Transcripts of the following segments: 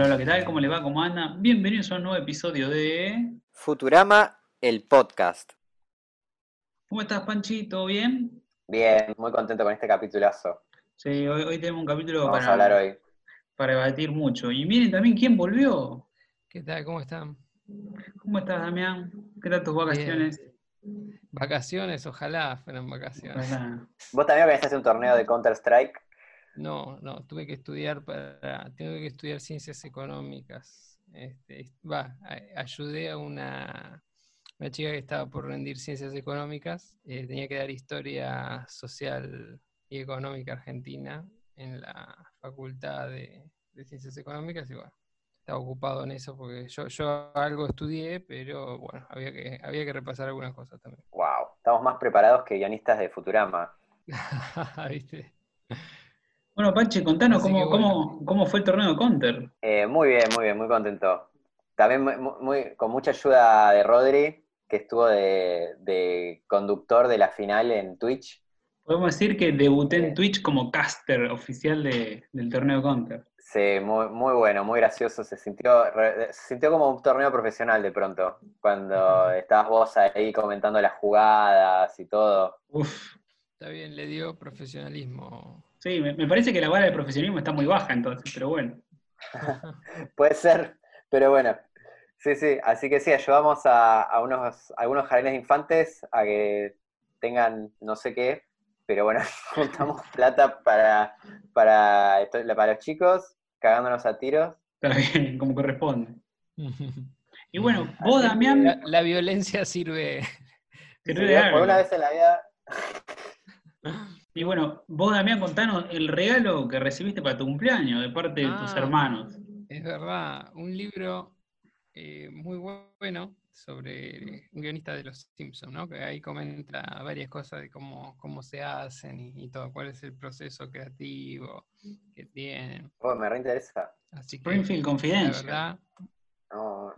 Hola, hola, ¿qué tal? ¿Cómo les va? ¿Cómo andan? Bienvenidos a un nuevo episodio de... Futurama, el podcast. ¿Cómo estás, Panchito? ¿Bien? Bien, muy contento con este capitulazo. Sí, hoy, hoy tenemos un capítulo Vamos para, a hablar hoy. para debatir mucho. Y miren también quién volvió. ¿Qué tal? ¿Cómo están? ¿Cómo estás, Damián? ¿Qué tal tus vacaciones? Vacaciones, ojalá fueran vacaciones. Hola. ¿Vos también organizaste un torneo de Counter-Strike? No, no, tuve que estudiar para, tengo que estudiar ciencias económicas. Este, va, ayudé a una, una chica que estaba por rendir ciencias económicas, eh, tenía que dar historia social y económica argentina en la facultad de, de ciencias económicas y bueno, estaba ocupado en eso porque yo, yo algo estudié, pero bueno, había que, había que repasar algunas cosas también. Wow, estamos más preparados que guionistas de Futurama. ¿Viste? Bueno, Panchi, contanos cómo, bueno. cómo, cómo fue el torneo de Counter. Eh, muy bien, muy bien, muy contento. También muy, muy- con mucha ayuda de Rodri, que estuvo de, de conductor de la final en Twitch. Podemos decir que debuté en Sí. Twitch como caster oficial de- del torneo Counter. Sí, muy, muy bueno, muy gracioso. Se sintió, re- se sintió como un torneo profesional de pronto, cuando estabas vos ahí comentando las jugadas y todo. Uf. Está bien, le dio profesionalismo. Sí, me, me parece que la vara de profesionalismo está muy baja entonces, pero bueno. Puede ser, pero bueno. Sí, sí, así que sí, ayudamos a, a unos, a algunos jardines de infantes a que tengan no sé qué, pero bueno, juntamos plata para, para, esto- para los chicos, cagándonos a tiros. Está bien, como corresponde. Y bueno, vos, Damián, La, la violencia sirve. de algo. por una vez en la vida, Y bueno, vos, Damián, contanos el regalo que recibiste para tu cumpleaños de parte de tus Ah. hermanos. Es verdad, un libro eh, muy bueno sobre un guionista de Los Simpsons, ¿no? Que ahí comenta varias cosas de cómo, cómo se hacen y, y todo, cuál es el proceso creativo que tienen. oh, me reinteresa. Así que, Springfield la Confidential. verdad, No,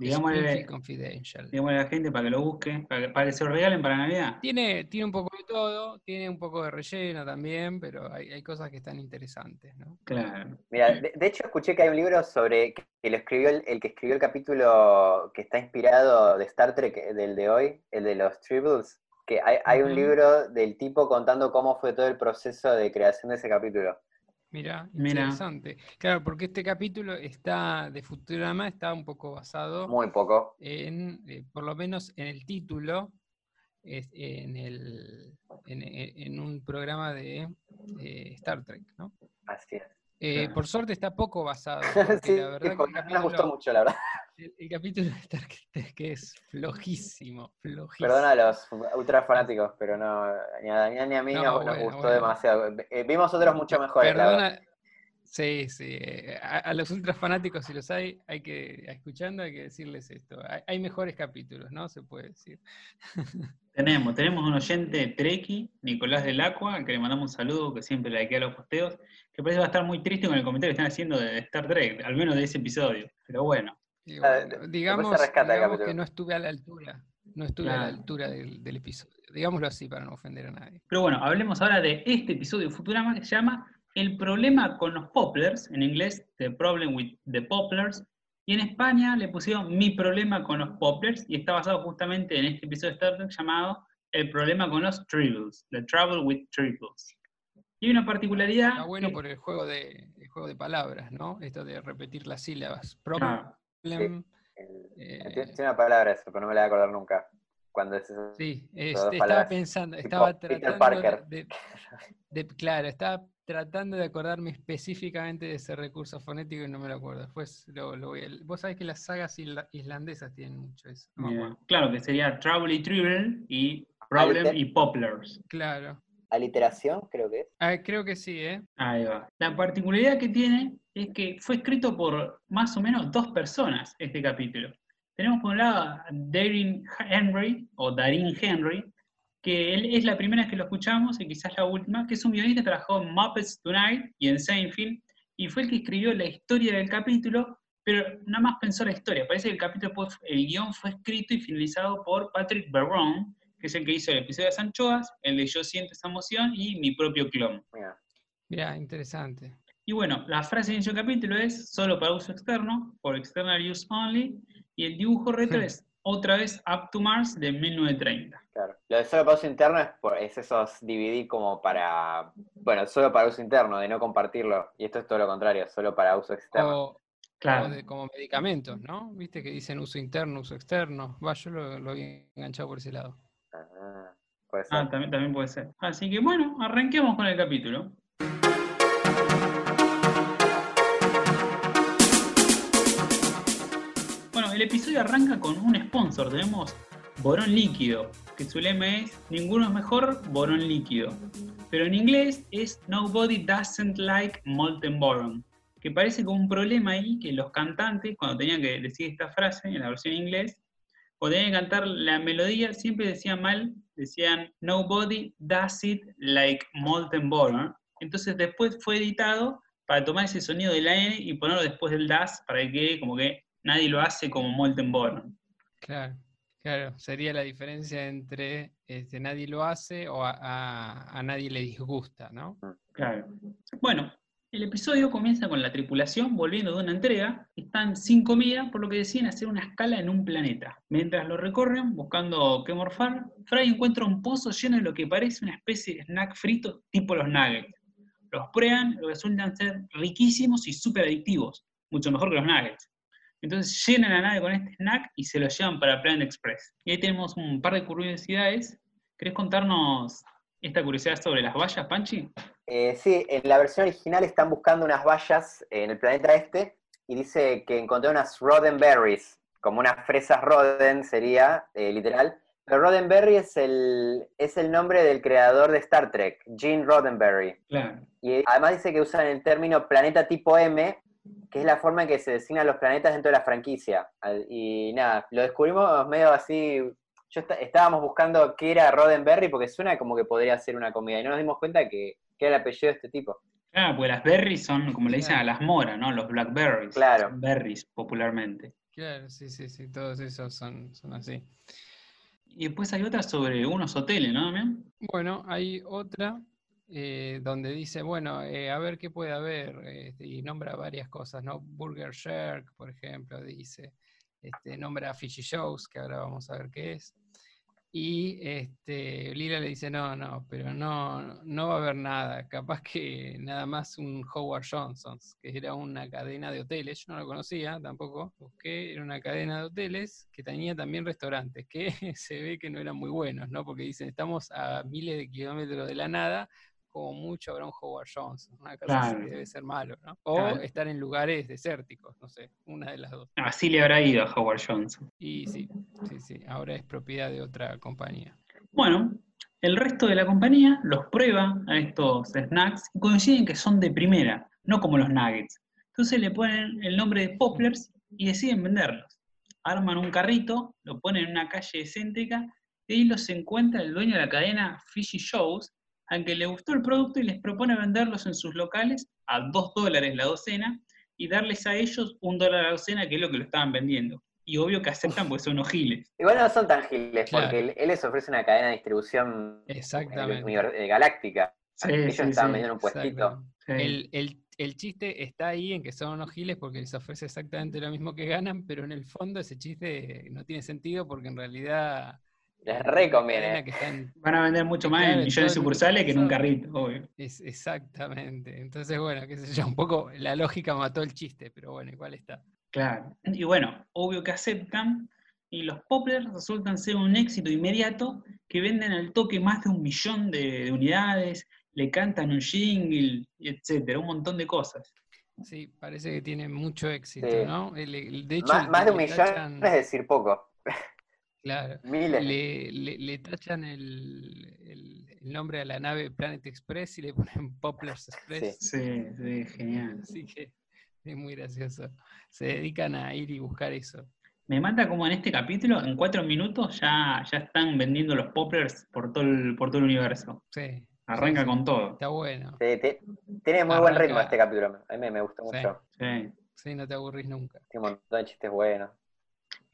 Confidential. digámosle a la gente para que lo busque, para que, para que se lo regalen para Navidad. Tiene, tiene un poco de todo, tiene un poco de relleno también, pero hay, hay cosas que están interesantes, ¿no? Claro. Mira, de, de hecho escuché que hay un libro sobre que, lo escribió el, el que escribió el capítulo que está inspirado de Star Trek, eh, del de hoy, el de los Tribbles, que hay, hay un libro del tipo contando cómo fue todo el proceso de creación de ese capítulo. Mira, Mira. interesante. Claro, porque este capítulo está de Futurama está un poco basado Muy poco. en, eh, por lo menos en el título, es- en, el, en, en- en un programa de eh, Star Trek, ¿no? Así es. Eh, Claro. por suerte está poco basado, sí, la verdad que porque el gustó mucho, la verdad. el- el capítulo de Star Trek que es flojísimo, flojísimo. Perdona a los ultra fanáticos, pero no, ni a Damián ni a mí No, nos, gustó bueno. demasiado. Eh, vimos otros mucho mejores, la verdad. Perdona. Sí, sí. eh, A, a los ultra fanáticos, si los hay, hay que, escuchando, hay que decirles esto. Hay, hay mejores capítulos, ¿no? Se puede decir. Tenemos, tenemos un oyente treki, Nicolás del Aqua, que le mandamos un saludo, que siempre likea los posteos, que parece va a estar muy triste con el comentario que están haciendo de Star Trek, al menos de ese episodio. Pero bueno, Ah, digamos, digamos que no estuve a la altura. No estuve a la Claro. altura del, del episodio. Digámoslo así para no ofender a nadie. Pero bueno, hablemos ahora de este episodio de Futurama que se llama El problema con los poplars, en inglés The Problem with the Poplars, y en España le pusieron Mi problema con los poplars, y está basado justamente en este episodio de Star Trek llamado El problema con los tribbles, The Trouble with Tribbles. Y hay una particularidad. Está bueno que- por el juego de, el juego de palabras, ¿no? Esto de repetir las sílabas. Problem. Eh, tiene tiene una palabra eso, pero no me la voy a acordar nunca. Cuando es eso. Sí, este, estaba palabras, pensando, tipo estaba Peter tratando Parker. de, de- claro, estaba tratando de acordarme específicamente de ese recurso fonético y no me lo acuerdo. Después lo, lo voy a... Vos sabés que las sagas isla- islandesas tienen mucho eso. no acuerdo. claro, que sería Trouble y Tribble y Problem y Poplars. Claro. Aliteración, creo que es. Ah, creo que sí, ¿eh? Ahí va. La particularidad que tiene es que fue escrito por más o menos dos personas este capítulo. Tenemos por un lado a Darin Henry, o Darin Henry, que él es la primera vez que lo escuchamos y quizás la última, que es un guionista que trabajó en Muppets Tonight y en Seinfeld, y fue el que escribió la historia del capítulo, pero nada más pensó la historia. Parece que el capítulo, fue- el guion fue escrito y finalizado por Patrick Barron, que es el que hizo el episodio de Sanchoas, el de Yo siento esa emoción y mi propio clon. Mira, Mirá, interesante. Y bueno, la frase de inicio del capítulo es solo para uso externo, for external use only, y el dibujo retro es otra vez Up to Mars de 1930. Claro. Lo de solo para uso interno es, por, es esos DVD como para, bueno, solo para uso interno, de no compartirlo. Y esto es todo lo contrario, solo para uso externo. O, Claro. o de- como medicamentos, ¿no? Viste que dicen uso interno, uso externo. Va, yo lo, lo había enganchado por ese lado. Ah, puede ser. Ah, también, también puede ser. Así que bueno, arranquemos con el capítulo. El episodio arranca con un sponsor. Tenemos Borón Líquido, que su lema es Ninguno es mejor, Borón Líquido. Pero en inglés es Nobody doesn't like Molten Boron. Que parece como un problema ahí que los cantantes, cuando tenían que decir esta frase en la versión inglés, o tenían que cantar la melodía, siempre decían mal, decían Nobody does it like Molten Boron. Entonces después fue editado para tomar ese sonido de la N y ponerlo después del das para que quede como que nadie lo hace como Molten Boron. Claro, claro. Sería la diferencia entre este, nadie lo hace o a, a- a nadie le disgusta, ¿no? Claro. Bueno, el episodio comienza con la tripulación volviendo de una entrega. Están sin comida, por lo que deciden hacer una escala en un planeta. Mientras lo recorren, buscando qué morfar, Fry encuentra un pozo lleno de lo que parece una especie de snack frito tipo los nuggets. Los prueban y resultan ser riquísimos y súper adictivos, mucho mejor que los nuggets. Entonces llenan la nave con este snack y se lo llevan para Planet Express. Y ahí tenemos un par de curiosidades. ¿Querés contarnos esta curiosidad sobre las vallas, Panchi? Eh, sí, en la versión original están buscando unas bayas en el planeta este y dice que encontró unas Roddenberries, como unas fresas Rodden sería, eh, literal. Pero Roddenberry es el, es el nombre del creador de Star Trek, Gene Roddenberry. Claro. Y además dice que usan el término planeta tipo M, que es la forma en que se designan los planetas dentro de la franquicia. Y nada, lo descubrimos medio así. Yo esta- estábamos buscando qué era Roddenberry porque suena como que podría ser una comida y no nos dimos cuenta que, que era el apellido de este tipo. Claro, porque las berries son, como le dicen a las moras, ¿no? Los blackberries. Claro. Son berries, popularmente. Claro, sí, sí, sí, todos esos son, son así. Y después hay otra sobre unos hoteles, ¿no, Damián? Bueno, hay otra eh, donde dice, bueno, eh, a ver qué puede haber, este, y nombra varias cosas, ¿no? Burger Shark, por ejemplo, dice, este, nombra Fishy Shows, que ahora vamos a ver qué es. Y este, Lila le dice, no, no, pero no, no va a haber nada, capaz que nada más un Howard Johnson's, que era una cadena de hoteles, yo no lo conocía tampoco, busqué, era una cadena de hoteles que tenía también restaurantes, que se ve que no eran muy buenos, ¿no? Porque dicen, estamos a miles de kilómetros de la nada, como mucho habrá un Howard Johnson, una así Claro. que debe ser malo, ¿no? O Claro. estar en lugares desérticos, no sé, una de las dos. Así le habrá ido a Howard Johnson. Y sí, sí, sí, ahora es propiedad de otra compañía. Bueno, el resto de la compañía los prueba a estos snacks y coinciden que son de primera, no como los nuggets. Entonces le ponen el nombre de Poplars y deciden venderlos. Arman un carrito, lo ponen en una calle céntrica y ahí los encuentra el dueño de la cadena Fishy Shows, al que le gustó el producto y les propone venderlos en sus locales a 2 dólares la docena y darles a ellos un dólar la docena, que es lo que lo estaban vendiendo. Y obvio que aceptan porque son unos giles. Igual no son tan giles, Claro. porque él, les ofrece una cadena de distribución eh, Exactamente. univer- eh, galáctica. Sí, Ellos sí, estaban sí. vendiendo un puestito. El- el chiste está ahí en que son unos giles porque les ofrece exactamente lo mismo que ganan, pero en el fondo ese chiste no tiene sentido porque en realidad Les eh, re una conviene. cadena que está en- Van a vender mucho más en millones de sucursales que en un carrito, obvio. Es exactamente. Entonces, bueno, qué sé yo, un poco la lógica mató el chiste, pero bueno, igual está. Claro. Y bueno, obvio que aceptan. Y los poplars resultan ser un éxito inmediato que venden al toque más de un millón de, de unidades, le cantan un jingle, etcétera, un montón de cosas. Sí, parece que tiene mucho éxito, Sí. ¿no? El- el- de hecho, Más, de un millón tachan- es decir poco. Claro. Miles. Le, le- le tachan el, el- el nombre a la nave Planet Express y le ponen Poplars Express. Sí, sí, genial. Así que es muy gracioso. Se dedican a ir y buscar eso. Me mata como en este capítulo, en cuatro minutos, ya, ya están vendiendo los poplars por todo el, por todo el universo. Sí. Arranca sí, con todo. Está bueno. Sí, ti- tiene muy buen ritmo este capítulo. A mí me, me gustó Sí. mucho. Sí. Sí, no te aburrís nunca. Tiene un montón de chistes buenos.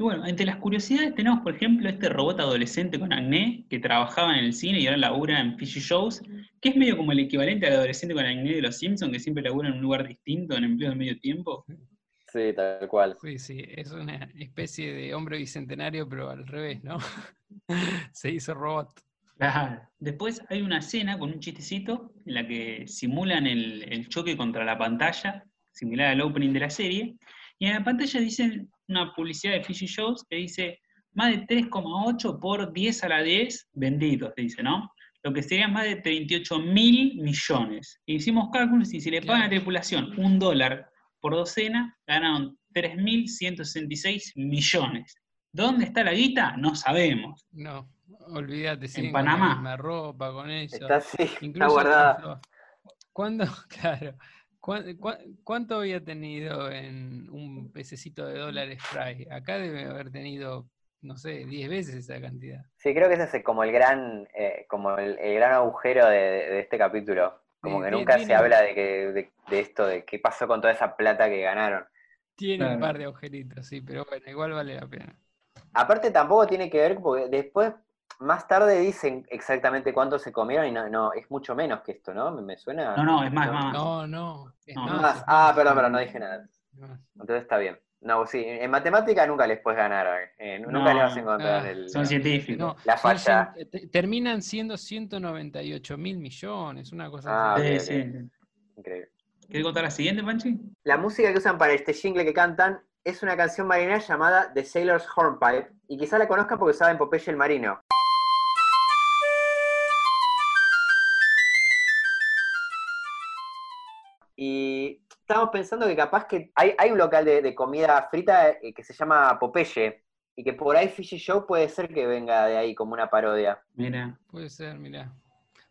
Y bueno, entre las curiosidades tenemos, por ejemplo, este robot adolescente con acné que trabajaba en el cine y ahora labura en Fishy Shows, que es medio como el equivalente al adolescente con acné de los Simpsons, que siempre labura en un lugar distinto, en empleo de medio tiempo. Sí, tal cual. Sí, sí, es una especie de hombre bicentenario, pero al revés, ¿no? Se hizo robot. Claro. Después hay una escena con un chistecito en la que simulan el, el choque contra la pantalla, similar al opening de la serie, y en la pantalla dicen una publicidad de Fishy Shows que dice más de 3,8 por 10 a la 10 vendidos, te dice, ¿no? Lo que sería más de 38 mil millones. E hicimos cálculos y si le pagan a la tripulación un dólar por docena, ganaron 3.166 millones. ¿Dónde está la guita? No sabemos. No, olvídate, En Panamá. con la misma ropa, con eso. Está así, está Incluso guardada. cuando- ¿Cuándo, claro, cuánto había tenido en un pececito de dólares Fry? Acá debe haber tenido, no sé, 10 veces esa cantidad. Sí, creo que ese es como el gran, eh, como el, el gran agujero de, de este capítulo. Como Sí, que nunca se habla de, que, de, de esto, de qué pasó con toda esa plata que ganaron. Tiene un par de agujeritos, sí, pero bueno, igual vale la pena. Aparte tampoco tiene que ver, porque después, más tarde dicen exactamente cuánto se comieron y no, no es mucho menos que esto, ¿no? ¿Me, me suena? No, no, es más, es más. No, no, es No, más, Ah, perdón, perdón, no dije nada. Entonces está bien. No, sí, en matemática nunca les puedes ganar. eh, nunca No, les vas a encontrar ah, el... Son científicos. No, La son falla. te- terminan siendo 198 mil millones, una cosa Ah, así. Sí, sí. Increíble. ¿Quieres contar la siguiente, Panchi? La música que usan para este jingle que cantan es una canción marinera llamada The Sailor's Hornpipe, y quizá la conozcan porque usaba en Popeye el Marino. Y estábamos pensando que capaz que hay, hay un local de, de comida frita eh, que se llama Popeye, y que por ahí Fishy Show puede ser que venga de ahí como una parodia. Mira. Puede ser, mira.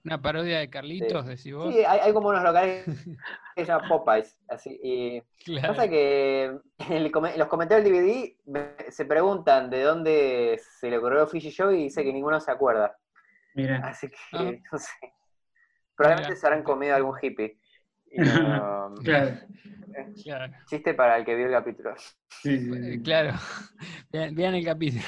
Una parodia de Carlitos, decís vos. Sí, hay, hay como unos locales que se llaman Popeyes, así, y Claro. Pasa que en, el come- en los comentarios del DVD me- se preguntan de dónde se le ocurrió Fishy Show y dice que ninguno se acuerda. Mira. Así que Ah. no sé. Probablemente Mira. se habrán comido algún hippie. Y no- Claro. Claro, Chiste para el que vio el capítulo. Sí, sí, sí. claro. Vean, vean el capítulo.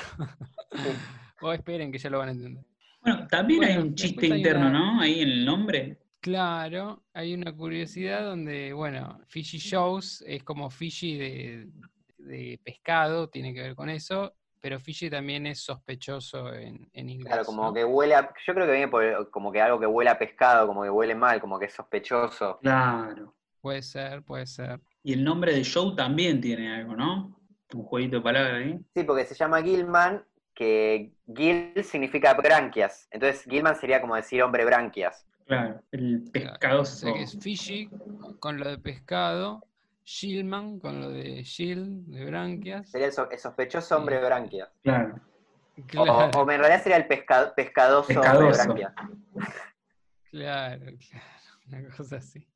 Sí. O esperen que ya lo van a entender. Bueno, también hay un chiste interno, una- ¿no? Ahí en el nombre. Claro, hay una curiosidad donde, bueno, Fishy Shows es como Fishy de, de pescado, tiene que ver con eso, pero Fishy también es sospechoso en, en inglés. Claro, como ¿no? que huele a. Yo creo que viene por como que algo que huele a pescado, como que huele mal, como que es sospechoso. Claro. Puede ser, puede ser. Y el nombre de show también tiene algo, ¿no? Un jueguito de palabras ahí. Sí, porque se llama Gilman, que Gil significa branquias. Entonces Gilman sería como decir hombre branquias. Claro. El Claro, pescadoso. O sea que es Fishy con lo de pescado, Shillman con lo de Shield, de branquias. Sería el, so- el sospechoso hombre Sí. branquias. Claro. O, Claro, o en realidad sería el pesca- pescadoso, hombre Pescadoso. branquias. claro, claro, una cosa así.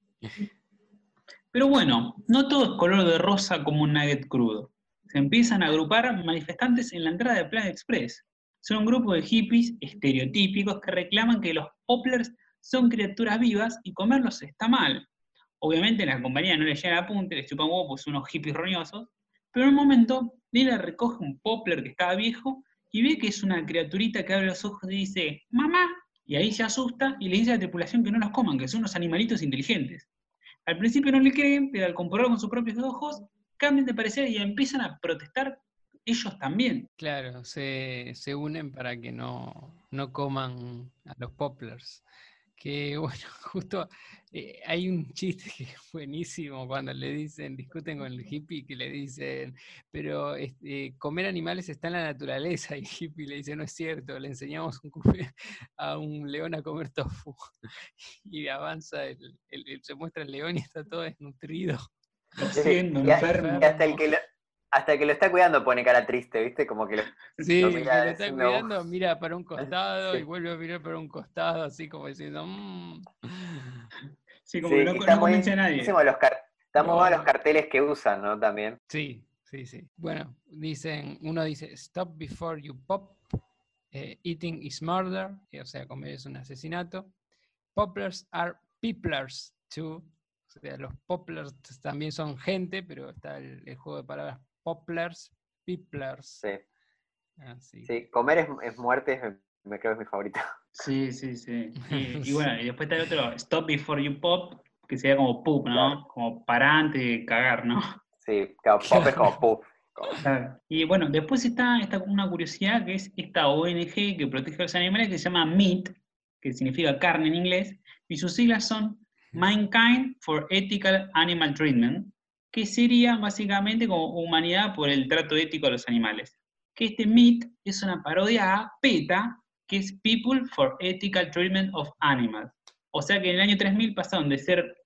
Pero bueno, no todo es color de rosa como un nugget crudo. Se empiezan a agrupar manifestantes en la entrada de Planet Express. Son un grupo de hippies estereotípicos que reclaman que los poplars son criaturas vivas y comerlos está mal. Obviamente la compañía no le llega a apunte, les chupan huevo, pues unos hippies roñosos, pero en un momento Lila recoge un poplar que estaba viejo y ve que es una criaturita que abre los ojos y dice, mamá, y ahí se asusta y le dice a la tripulación que no los coman, que son unos animalitos inteligentes. Al principio no le creen, pero al comprobarlo con sus propios ojos, cambian de parecer y empiezan a protestar ellos también. Claro, se, se unen para que no, no coman a los poplars. Que bueno, justo eh, hay un chiste que es buenísimo cuando le dicen, discuten con el hippie, que le dicen, pero este, comer animales está en la naturaleza. Y el hippie le dice, no es cierto, le enseñamos un a un león a comer tofu. Y avanza, el- el- el- se muestra el león y está todo desnutrido. Y enfermo. y hasta el que lo, hasta que lo está cuidando pone cara triste, ¿viste? Como que lo- Sí, Lo mira lo está diciendo, cuidando, mira para un costado y vuelve a mirar para un costado, así como diciendo, "Mm". Sí, como Sí, que no, no convence a nadie. los buenos no. los carteles que usan, ¿no? También. Sí, sí, sí. Bueno, dicen, uno dice, stop before you pop, eh, eating is murder, eh, o sea, comer es un asesinato. Poplars are peoplers too, o sea, los poplars también son gente, pero está el, el juego de palabras poplars, Pipplers. Sí, Así. sí. Comer es, es muerte, me creo que es mi favorito. Sí, sí, sí. Y, y bueno, y después está el otro, Stop Before You Pop, que sería como poop, ¿no? Claro. Como para antes de cagar, ¿no? Sí, claro, pop es como Claro. Y bueno, después está, está una curiosidad que es esta ONG que protege a los animales que se llama MIT, que significa carne en inglés, y sus siglas son Mankind for Ethical Animal Treatment, que sería básicamente como humanidad por el trato ético a los animales. Que este MIT es una parodia a PETA, que es People for Ethical Treatment of Animals. O sea que en el año 3000 pasaron de ser,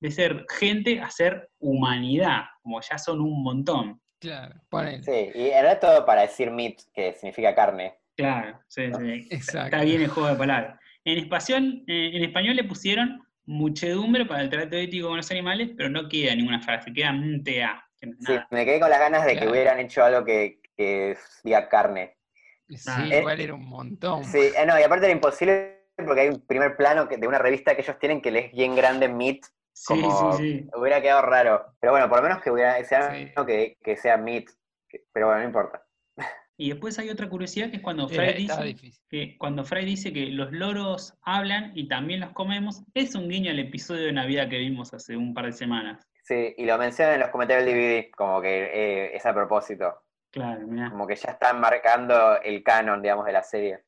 de ser gente a ser humanidad, como ya son un montón. Claro, ponele. Sí, y era todo para decir meat, que significa carne. Claro, sí, sí. Exacto. Está bien el juego de palabras. En español, eh, en español le pusieron muchedumbre para el trato ético con los animales, pero no queda ninguna frase, queda un TA. no Sí, me quedé con las ganas de que hubieran hecho algo que, que diga carne. Sí, Ah. igual era un montón. Sí, eh, no, y aparte era imposible porque hay un primer plano que, de una revista que ellos tienen que es bien grande meat, Sí, como sí, sí. hubiera quedado raro. Pero bueno, por lo menos que hubiera sea que, que sea meat. pero bueno, no importa. Y después hay otra curiosidad que es cuando Fry dice que cuando Fry dice que los loros hablan y también los comemos, es un guiño al episodio de Navidad que vimos hace un par de semanas. Sí, y lo mencionan en los comentarios del DVD, como que eh, es a propósito. Claro, mirá, Como que ya están marcando el canon, digamos, de la serie.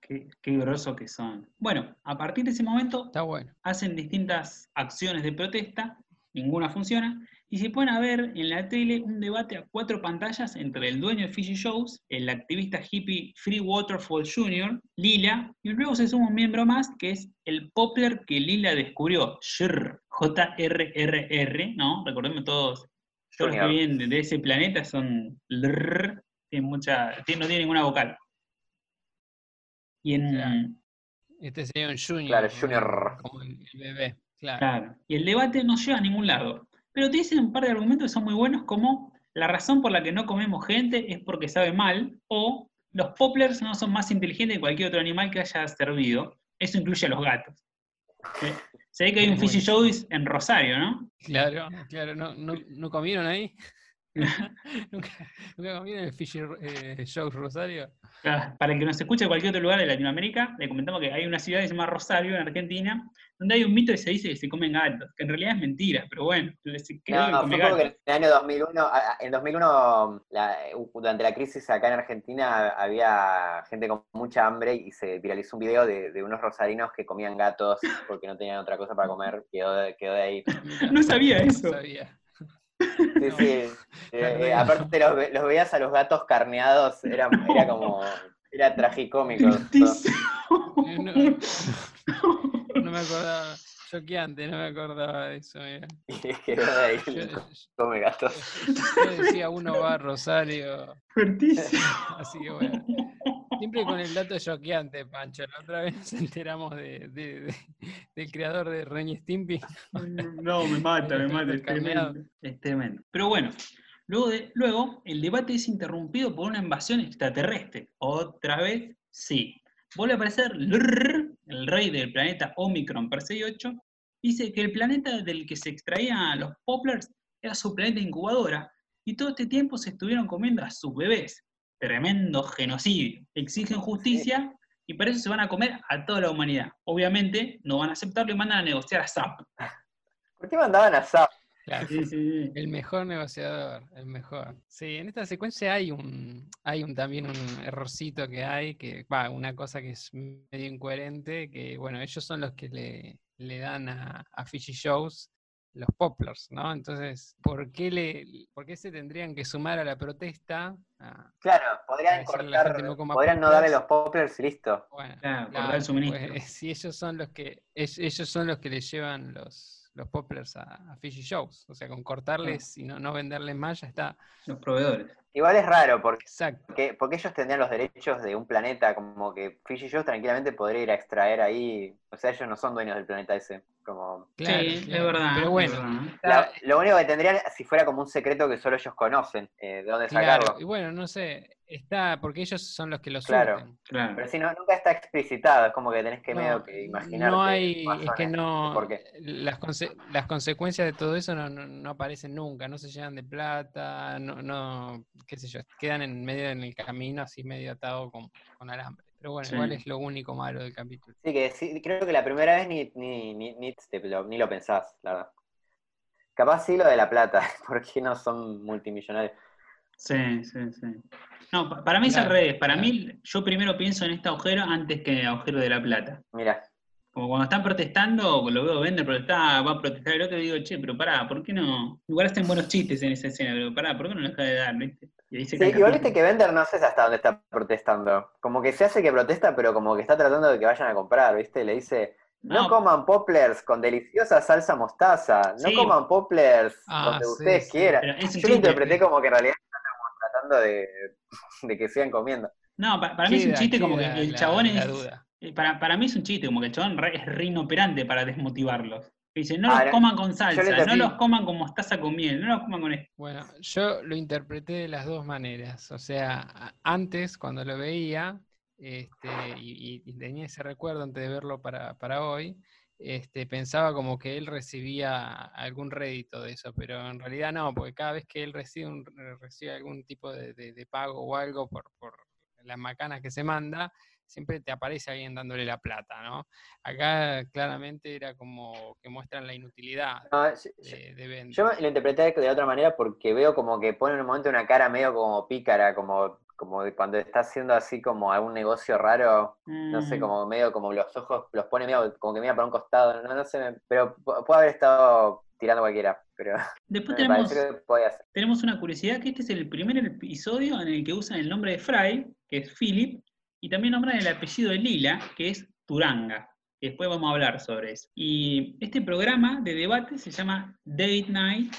qué, qué grosos que son. Bueno, a partir de ese momento Está bueno. hacen distintas acciones de protesta, ninguna funciona, y se ponen a ver en la tele un debate a cuatro pantallas entre el dueño de Fishy Shows, el activista hippie Free Waterfall Jr., Lila, y luego se suma un miembro más que es el Poplar que Lila descubrió, Jr, J-R-R-R, ¿no? Recordemos todos, todos los que vienen de- ese planeta son LR, tienen mucha, no tienen ninguna vocal. Y en. Este sería un junior. Claro, junior. Como el, el bebé. Claro. Claro. Y el debate no lleva a ningún lado. Pero te dicen un par de argumentos que son muy buenos, como la razón por la que no comemos gente es porque sabe mal, o los poplars no son más inteligentes que cualquier otro animal que haya servido. Eso incluye a los gatos. Se ve que hay un Fishy Joey's en Rosario, ¿no? Claro, claro. ¿No, no, no comieron ahí? ¿Nunca, nunca comieron el Fishy eh, Show Rosario? Para el que nos escuche de cualquier otro lugar de Latinoamérica, le comentamos que hay una ciudad que se llama Rosario, en Argentina, donde hay un mito que se dice que se comen gatos, que en realidad es mentira, pero bueno, se creo que No, come fue como que gatos. en el año 2001, a- a- en 2001, la- durante la crisis acá en Argentina, había gente con mucha hambre y se viralizó un video de, de unos rosarinos que comían gatos porque no tenían otra cosa para comer, quedó de, quedó de ahí. No sabía eso. No sabía. Sí, No. sí. eh, eh, aparte los, ve- los veías a los gatos carneados, era, era como, era tragicómico. No, no me acordaba. Choqueante, no me acordaba de eso. mira. Y quedó de ahí, Yo, yo- come gatos. yo decía uno va a Rosario, Fuertísimo. así que bueno. Siempre con el dato choqueante, Pancho. La otra vez nos enteramos de, de- de- del creador de Ren Stimpy. No, me mata, me mata, es tremendo. Es tremendo. Pero bueno, luego, el debate es interrumpido por una invasión extraterrestre. Otra vez, sí. Vuelve a aparecer Lrrr, el rey del planeta Omicron Persei 8. Dice que el planeta del que se extraían los poplars era su planeta incubadora. Y todo este tiempo se estuvieron comiendo a sus bebés. Tremendo genocidio. Exigen justicia y para eso se van a comer a toda la humanidad. Obviamente no van a aceptarlo y mandan a negociar a SAP. ¿Por qué mandaban a Zap? Claro. Sí, sí, sí. El mejor negociador, el mejor. Sí, en esta secuencia hay un, hay un también un errorcito que hay, que va, una cosa que es medio incoherente, que bueno, ellos son los que le, le dan a, a Fishy Shows los poplars, ¿no? Entonces, ¿por qué, le, ¿por qué se tendrían que sumar a la protesta? Ah, Claro, podrían a cortar, no podrían no darle los poplars y listo. bueno, Claro, cortar el suministro. pues, si ellos son los que, ellos son los que le llevan los, los poplars a, a Fishy Shows, o sea, con cortarles y no, no venderles más ya está. Los proveedores. Igual es raro, porque, Exacto. porque, porque ellos tendrían los derechos de un planeta, como que Fishy Joe tranquilamente podría ir a extraer ahí. O sea, ellos no son dueños del planeta ese. Como, Claro, sí, es verdad. Pero bueno, verdad. La- lo único que tendrían, si fuera como un secreto que solo ellos conocen, eh, de dónde Claro, sacarlo. y bueno, no sé, está, porque ellos son los que lo Claro. surten. Claro. Pero si no, nunca está explicitado, es como que tenés que No, medio que imaginar. no hay, es que no, las, conse- las consecuencias de todo eso no, no- no aparecen nunca, no se llenan de plata, no, no, qué sé yo, quedan en medio en el camino, así medio atado con, con alambre. Pero bueno, Sí. igual es lo único malo del capítulo. Sí, que sí, creo que la primera vez ni, ni, ni, ni, te lo, ni lo pensás, la verdad. Capaz sí lo de la plata, porque no son multimillonarios. Sí, sí, sí. No, pa- para mí es al Claro, revés. Para claro. mí, yo primero pienso en este agujero antes que en el agujero de la plata. Mira, Como cuando están protestando, lo veo vender, protestar, va a protestar el otro y digo, che, pero pará, ¿por qué no? Igual hacen buenos chistes en esa escena, pero pará, ¿por qué no lo deja de dar? ¿viste? Y ahí se sí, igual viste que Bender no sé hasta dónde está protestando. Como que se hace que protesta, pero como que está tratando de que vayan a comprar, ¿viste? Le dice, no, No. coman poplars con deliciosa salsa mostaza, no Sí. coman poplars Ah, donde sí, ustedes sí. quieran. Pero Yo lo interpreté como que en realidad estamos tratando de, de que sigan comiendo. No, pa- para mí es un chiste como que el la- chabón la es. Para, para mí es un chiste, como que el chabón re- es re inoperante para desmotivarlos. Dice, no Ah, los coman con salsa, no los coman con mostaza con miel, no los coman con esto. Bueno, yo lo interpreté de las dos maneras. O sea, antes, cuando lo veía, este, y tenía ese recuerdo antes de verlo para, para hoy, este, pensaba como que él recibía algún rédito de eso, pero en realidad no, porque cada vez que él recibe, un- recibe algún tipo de, de- de pago o algo por, por las macanas que se manda, siempre te aparece alguien dándole la plata, ¿no? Acá claramente era como que muestran la inutilidad No, de, de Bender. Yo lo interpreté de otra manera porque veo como que pone en un momento una cara medio como pícara, como, como cuando está haciendo así como algún negocio raro, no sé, Mm, como medio como los ojos los pone medio como que mira para un costado, no, no sé, pero pu- puede haber estado tirando cualquiera, pero Después tenemos, tenemos una curiosidad, que este es el primer episodio en el que usan el nombre de Fry, que es Philip, y también nombran el apellido de Lila, que es Turanga. que Después vamos a hablar sobre eso. Y este programa de debate se llama Date Night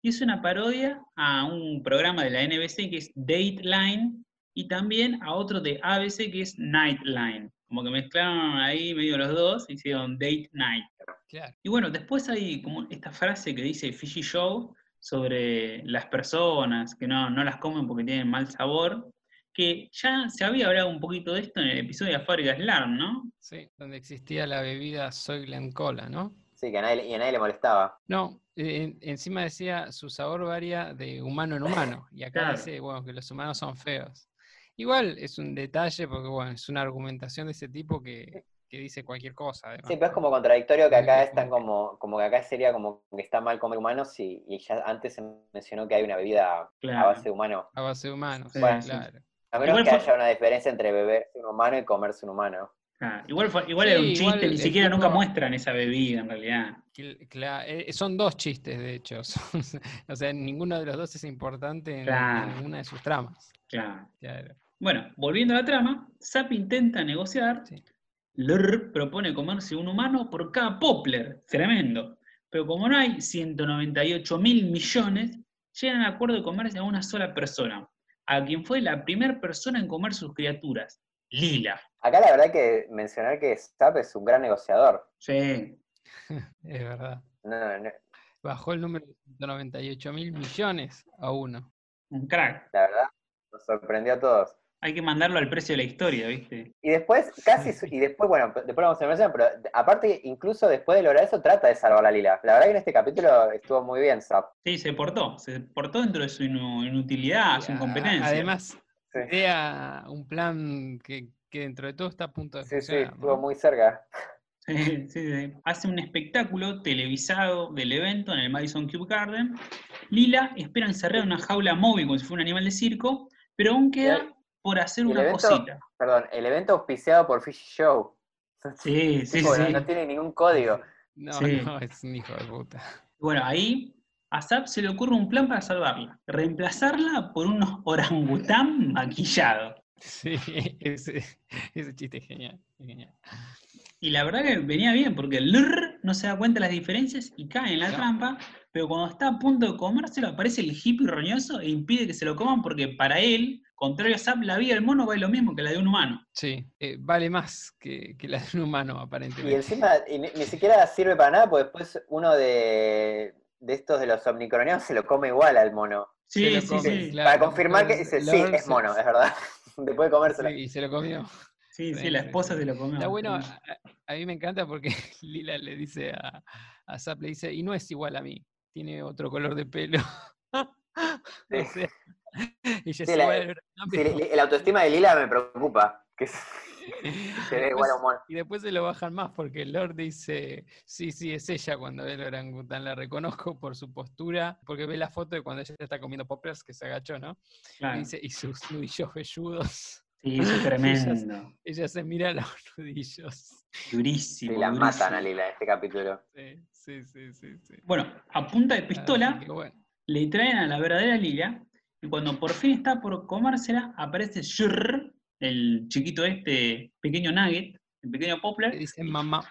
y es una parodia a un programa de la NBC que es Dateline y también a otro de ABC que es Nightline. Como que mezclaron ahí medio los dos y hicieron Date Night. Claro. Y bueno, después hay como esta frase que dice Fishy Show sobre las personas que no, no las comen porque tienen mal sabor, que ya se había hablado un poquito de esto en el episodio de la fábrica Slarm, ¿no? Sí, donde existía la bebida Soylent Cola, ¿no? Sí, que a nadie, y a nadie le molestaba. No, eh, en- encima decía su sabor varía de humano en humano. Y acá Claro. dice, bueno, que los humanos son feos. Igual es un detalle porque, bueno, es una argumentación de ese tipo que, que dice cualquier cosa. Además, Sí, pero es como contradictorio que acá están como, como que acá sería como que está mal comer humanos y, y ya antes se mencionó que hay una bebida a base de humano. A base de humanos, Sí, Bueno, sí. claro. A menos Igual que fue- haya una diferencia entre beberse un humano y comerse un humano. Ah, igual fue- igual Sí, era un chiste, igual ni siquiera nunca muestran esa bebida en realidad. Cl- cla- eh, son dos chistes, de hecho. son- o sea, ninguno de los dos es importante en, en Claro. ninguna de sus tramas. Claro. Claro. Bueno, volviendo a la trama, Zap intenta negociar. Sí. Lr propone comerse un humano por cada Popler. Tremendo. Pero como no hay 198 mil millones, llegan al acuerdo de comerse a una sola persona, a quien fue la primera persona en comer sus criaturas, Lila. Acá la verdad que mencionar que Zap es un gran negociador. Sí. Es verdad. No, no, Bajó el número de 198 mil millones a uno. Un crack. la verdad, nos sorprendió a todos. Hay que mandarlo al precio de la historia, ¿viste? Y después, casi, y después, bueno, después vamos a mencionar, pero aparte, incluso después de lograr eso, trata de salvar a Lila. La verdad que en este capítulo estuvo muy bien Zap. Sí, se portó. Se portó dentro de su inu- inutilidad, su incompetencia. Además, Sí. idea un plan que, que dentro de todo está a punto de Sí, sí, estuvo ¿no? muy cerca. Sí, sí, sí. Hace un espectáculo televisado del evento en el Madison Cube Garden. Lila espera encerrar en una jaula móvil como si fuera un animal de circo, pero aún queda por hacer una evento- cosita. Perdón, el evento auspiciado por Fishy Show. Sí, sí, Tipo, no- sí. No tiene ningún código. No, Sí. no, es un hijo de puta. Bueno, ahí a Zap se le ocurre un plan para salvarla. Reemplazarla por unos orangután maquillados. Sí, ese, ese chiste es genial. es genial. Y la verdad que venía bien, porque el LR no se da cuenta de las diferencias y cae en la No. trampa, pero cuando está a punto de comérselo aparece el hippie roñoso e impide que se lo coman porque para él, contrario a Zap, la vida del mono vale lo mismo que la de un humano. Sí, eh, vale más que, que la de un humano, Y aparentemente. encima y ni, ni siquiera sirve para nada, porque después uno de, de estos de los omnicroneados se lo come igual al mono. Sí, sí, sí. claro. para confirmar que dice, sí, es mono, es verdad. Después de comérselo. Sí, y se lo comió. Sí, sí, la esposa se lo comió. Está bueno, a, mí me encanta porque Lila le dice a, a Zap, le dice, y no es igual a mí, tiene otro color de pelo. O Sí. sea, y Sí, la- Sí, el, el autoestima de Lila me preocupa. Que se se ve igual a Después- humor. Y después se lo bajan más porque Lord dice, sí, sí, es ella cuando ve el orangután, la reconozco por su postura, porque ve la foto de cuando ella está comiendo poppers, que se agachó, ¿no? Y dice, y sus nudillos velludos. Sí, eso es tremendo. Ella se mira los nudillos. Durísimo. Sí, la matan a durísimo. Lila en este capítulo. Sí, sí, sí, sí. sí. Bueno, a punta de pistola bueno. le traen a la verdadera Lilia y cuando por fin está por comérsela, aparece Shurr, el chiquito este, pequeño nugget, el pequeño Poplar, dicen mamá.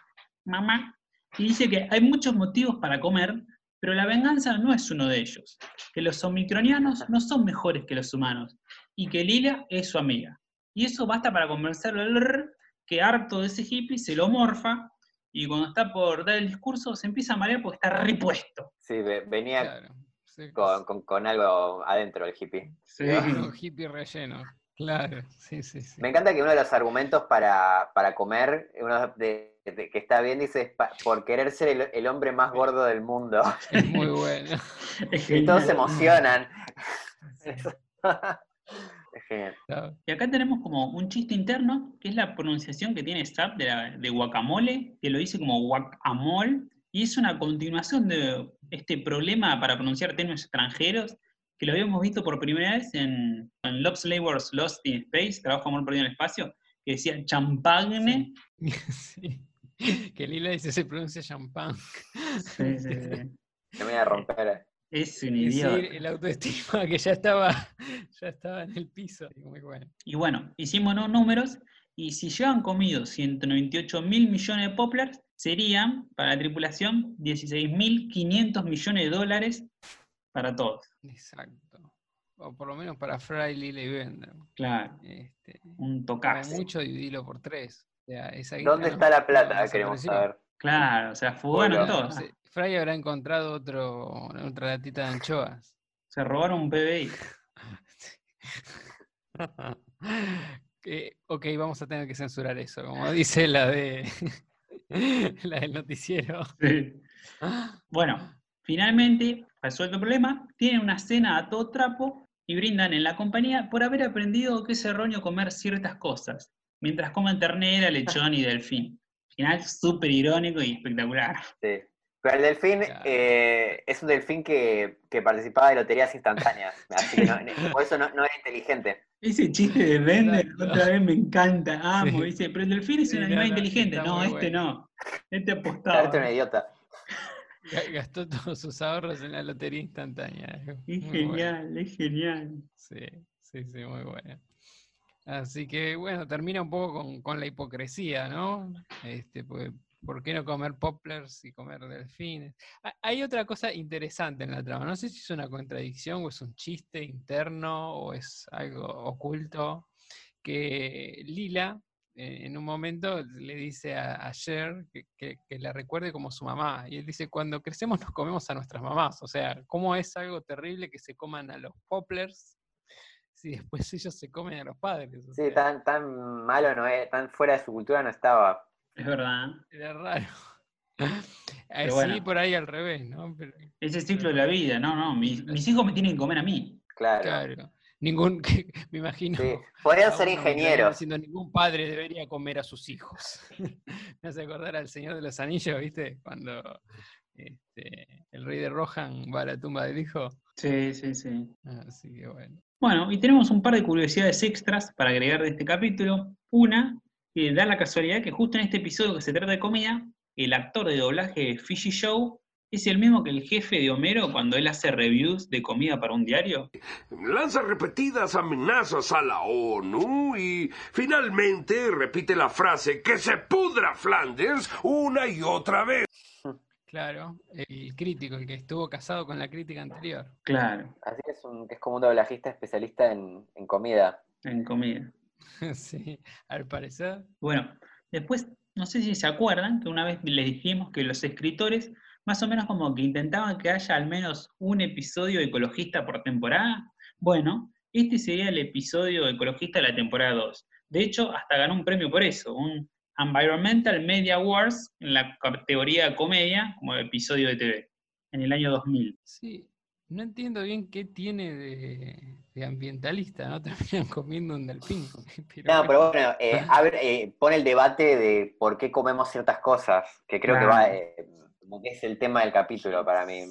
mamá, y dice que hay muchos motivos para comer, pero la venganza no es uno de ellos, que los omicronianos no son mejores que los humanos, y que Lila es su amiga. Y eso basta para convencerlo al Rrr, que harto de ese hippie se lo morfa, y cuando está por dar el discurso se empieza a marear porque está repuesto. Sí, ve- venía Claro. Sí, con, con- con algo adentro el hippie. Sí. Un hippie relleno. Claro, sí, sí, sí. Me encanta que uno de los argumentos para, para comer, uno de, de- que está bien, dice, es pa- por querer ser el, el hombre más gordo del mundo. Es muy bueno. Es Y todos se emocionan. Es genial. Y acá tenemos como un chiste interno, que es la pronunciación que tiene Zap de, la- de guacamole, que lo dice como guacamole, y es una continuación de este problema para pronunciar términos extranjeros, que lo habíamos visto por primera vez en, en Love Slavers Lost in Space, Trabajo Amor Perdido en el Espacio, que decía champagne. Sí. Que Lila dice se pronuncia champán. Sí, sí, sí. Me voy a romper. Es un idiota. el autoestima que ya estaba, ya estaba en el piso. Muy bueno. Y bueno, hicimos unos números, y si llevan comidos 198 mil millones de poplars, serían para la tripulación 16.500 millones de dólares para todos. Exacto. O por lo menos para Fry, Lila y Bender. Claro, Este, un tocazo. mucho dividirlo por tres. O sea, esa guita ¿Dónde no- está la no plata? Queremos desapareció. saber. Claro, o sea, fugaron Bueno, todos. No sé, Fry habrá encontrado otro, otra latita de anchoas. Se robaron un PBI. Que, ok, vamos a tener que censurar eso, como dice la de la del noticiero. Bueno, finalmente, resuelto el problema, tienen una cena a todo trapo y brindan en la compañía por haber aprendido que es erróneo comer ciertas cosas, mientras comen ternera, lechón y delfín. Final súper irónico y espectacular. Sí. Pero el delfín Claro. eh, es un delfín que, que participaba de loterías instantáneas. Así que no- no- por eso no, no era inteligente. Ese chiste de Bender otra vez me encanta, amo. Sí. Dice, pero el delfín es Sí, un animal no, inteligente. está No, este bueno. no. Este apostaba. este es un idiota. Ga- Gastó todos sus ahorros en la lotería instantánea. Es Muy bueno. genial, es genial. Sí, sí, sí, muy bueno. Así que bueno, termina un poco con, con la hipocresía, ¿no? Este, pues, ¿por qué no comer poplars y comer delfines? Ha- Hay otra cosa interesante en la trama. No sé si es una contradicción o es un chiste interno o es algo oculto. Que Lila eh, en un momento le dice a, Cher que, que- que la recuerde como su mamá. Y él dice, cuando crecemos nos comemos a nuestras mamás. O sea, ¿cómo es algo terrible que se coman a los poplars si después ellos se comen a los padres? Sí, sea, tan, tan malo no es, tan fuera de su cultura no estaba. Es verdad. Era raro. Así bueno. por ahí al revés, ¿no? Pero, Ese ciclo de la vida. No, no. Mis, mis hijos me tienen que comer a mí. Claro. claro. Ningún, me imagino. Sí. Podrían ser ingenieros. Diciendo ningún padre debería comer a sus hijos. Me hace acordar al Señor de los Anillos, ¿viste? Cuando este, el rey de Rohan va a la tumba del hijo. Sí, sí, sí. Así que bueno. Bueno, y tenemos un par de curiosidades extras para agregar de este capítulo. Una, que da la casualidad que justo en este episodio que se trata de comida, el actor de doblaje de Fishy Show es el mismo que el jefe de Homero cuando él hace reviews de comida para un diario. lanza repetidas amenazas a la ONU y finalmente repite la frase que se pudra Flanders una y otra vez. Claro, el crítico, el que estuvo casado con la crítica anterior. Claro, Así que es, un, que es como un doblajista especialista en, en comida. en comida. sí, al parecer. Bueno, después, no sé si se acuerdan que una vez les dijimos que los escritores más o menos como que intentaban que haya al menos un episodio ecologista por temporada. Bueno, este sería el episodio ecologista de la temporada 2. De hecho, hasta ganó un premio por eso, un Environmental Media Awards en la categoría comedia como episodio de TV, en el año 2000. Sí, no entiendo bien qué tiene de, ambientalista, ¿no? Terminan comiendo un delfín. no, pero bueno, eh, eh, pone el debate de por qué comemos ciertas cosas, que creo que va, eh, como que es el tema del capítulo para mí.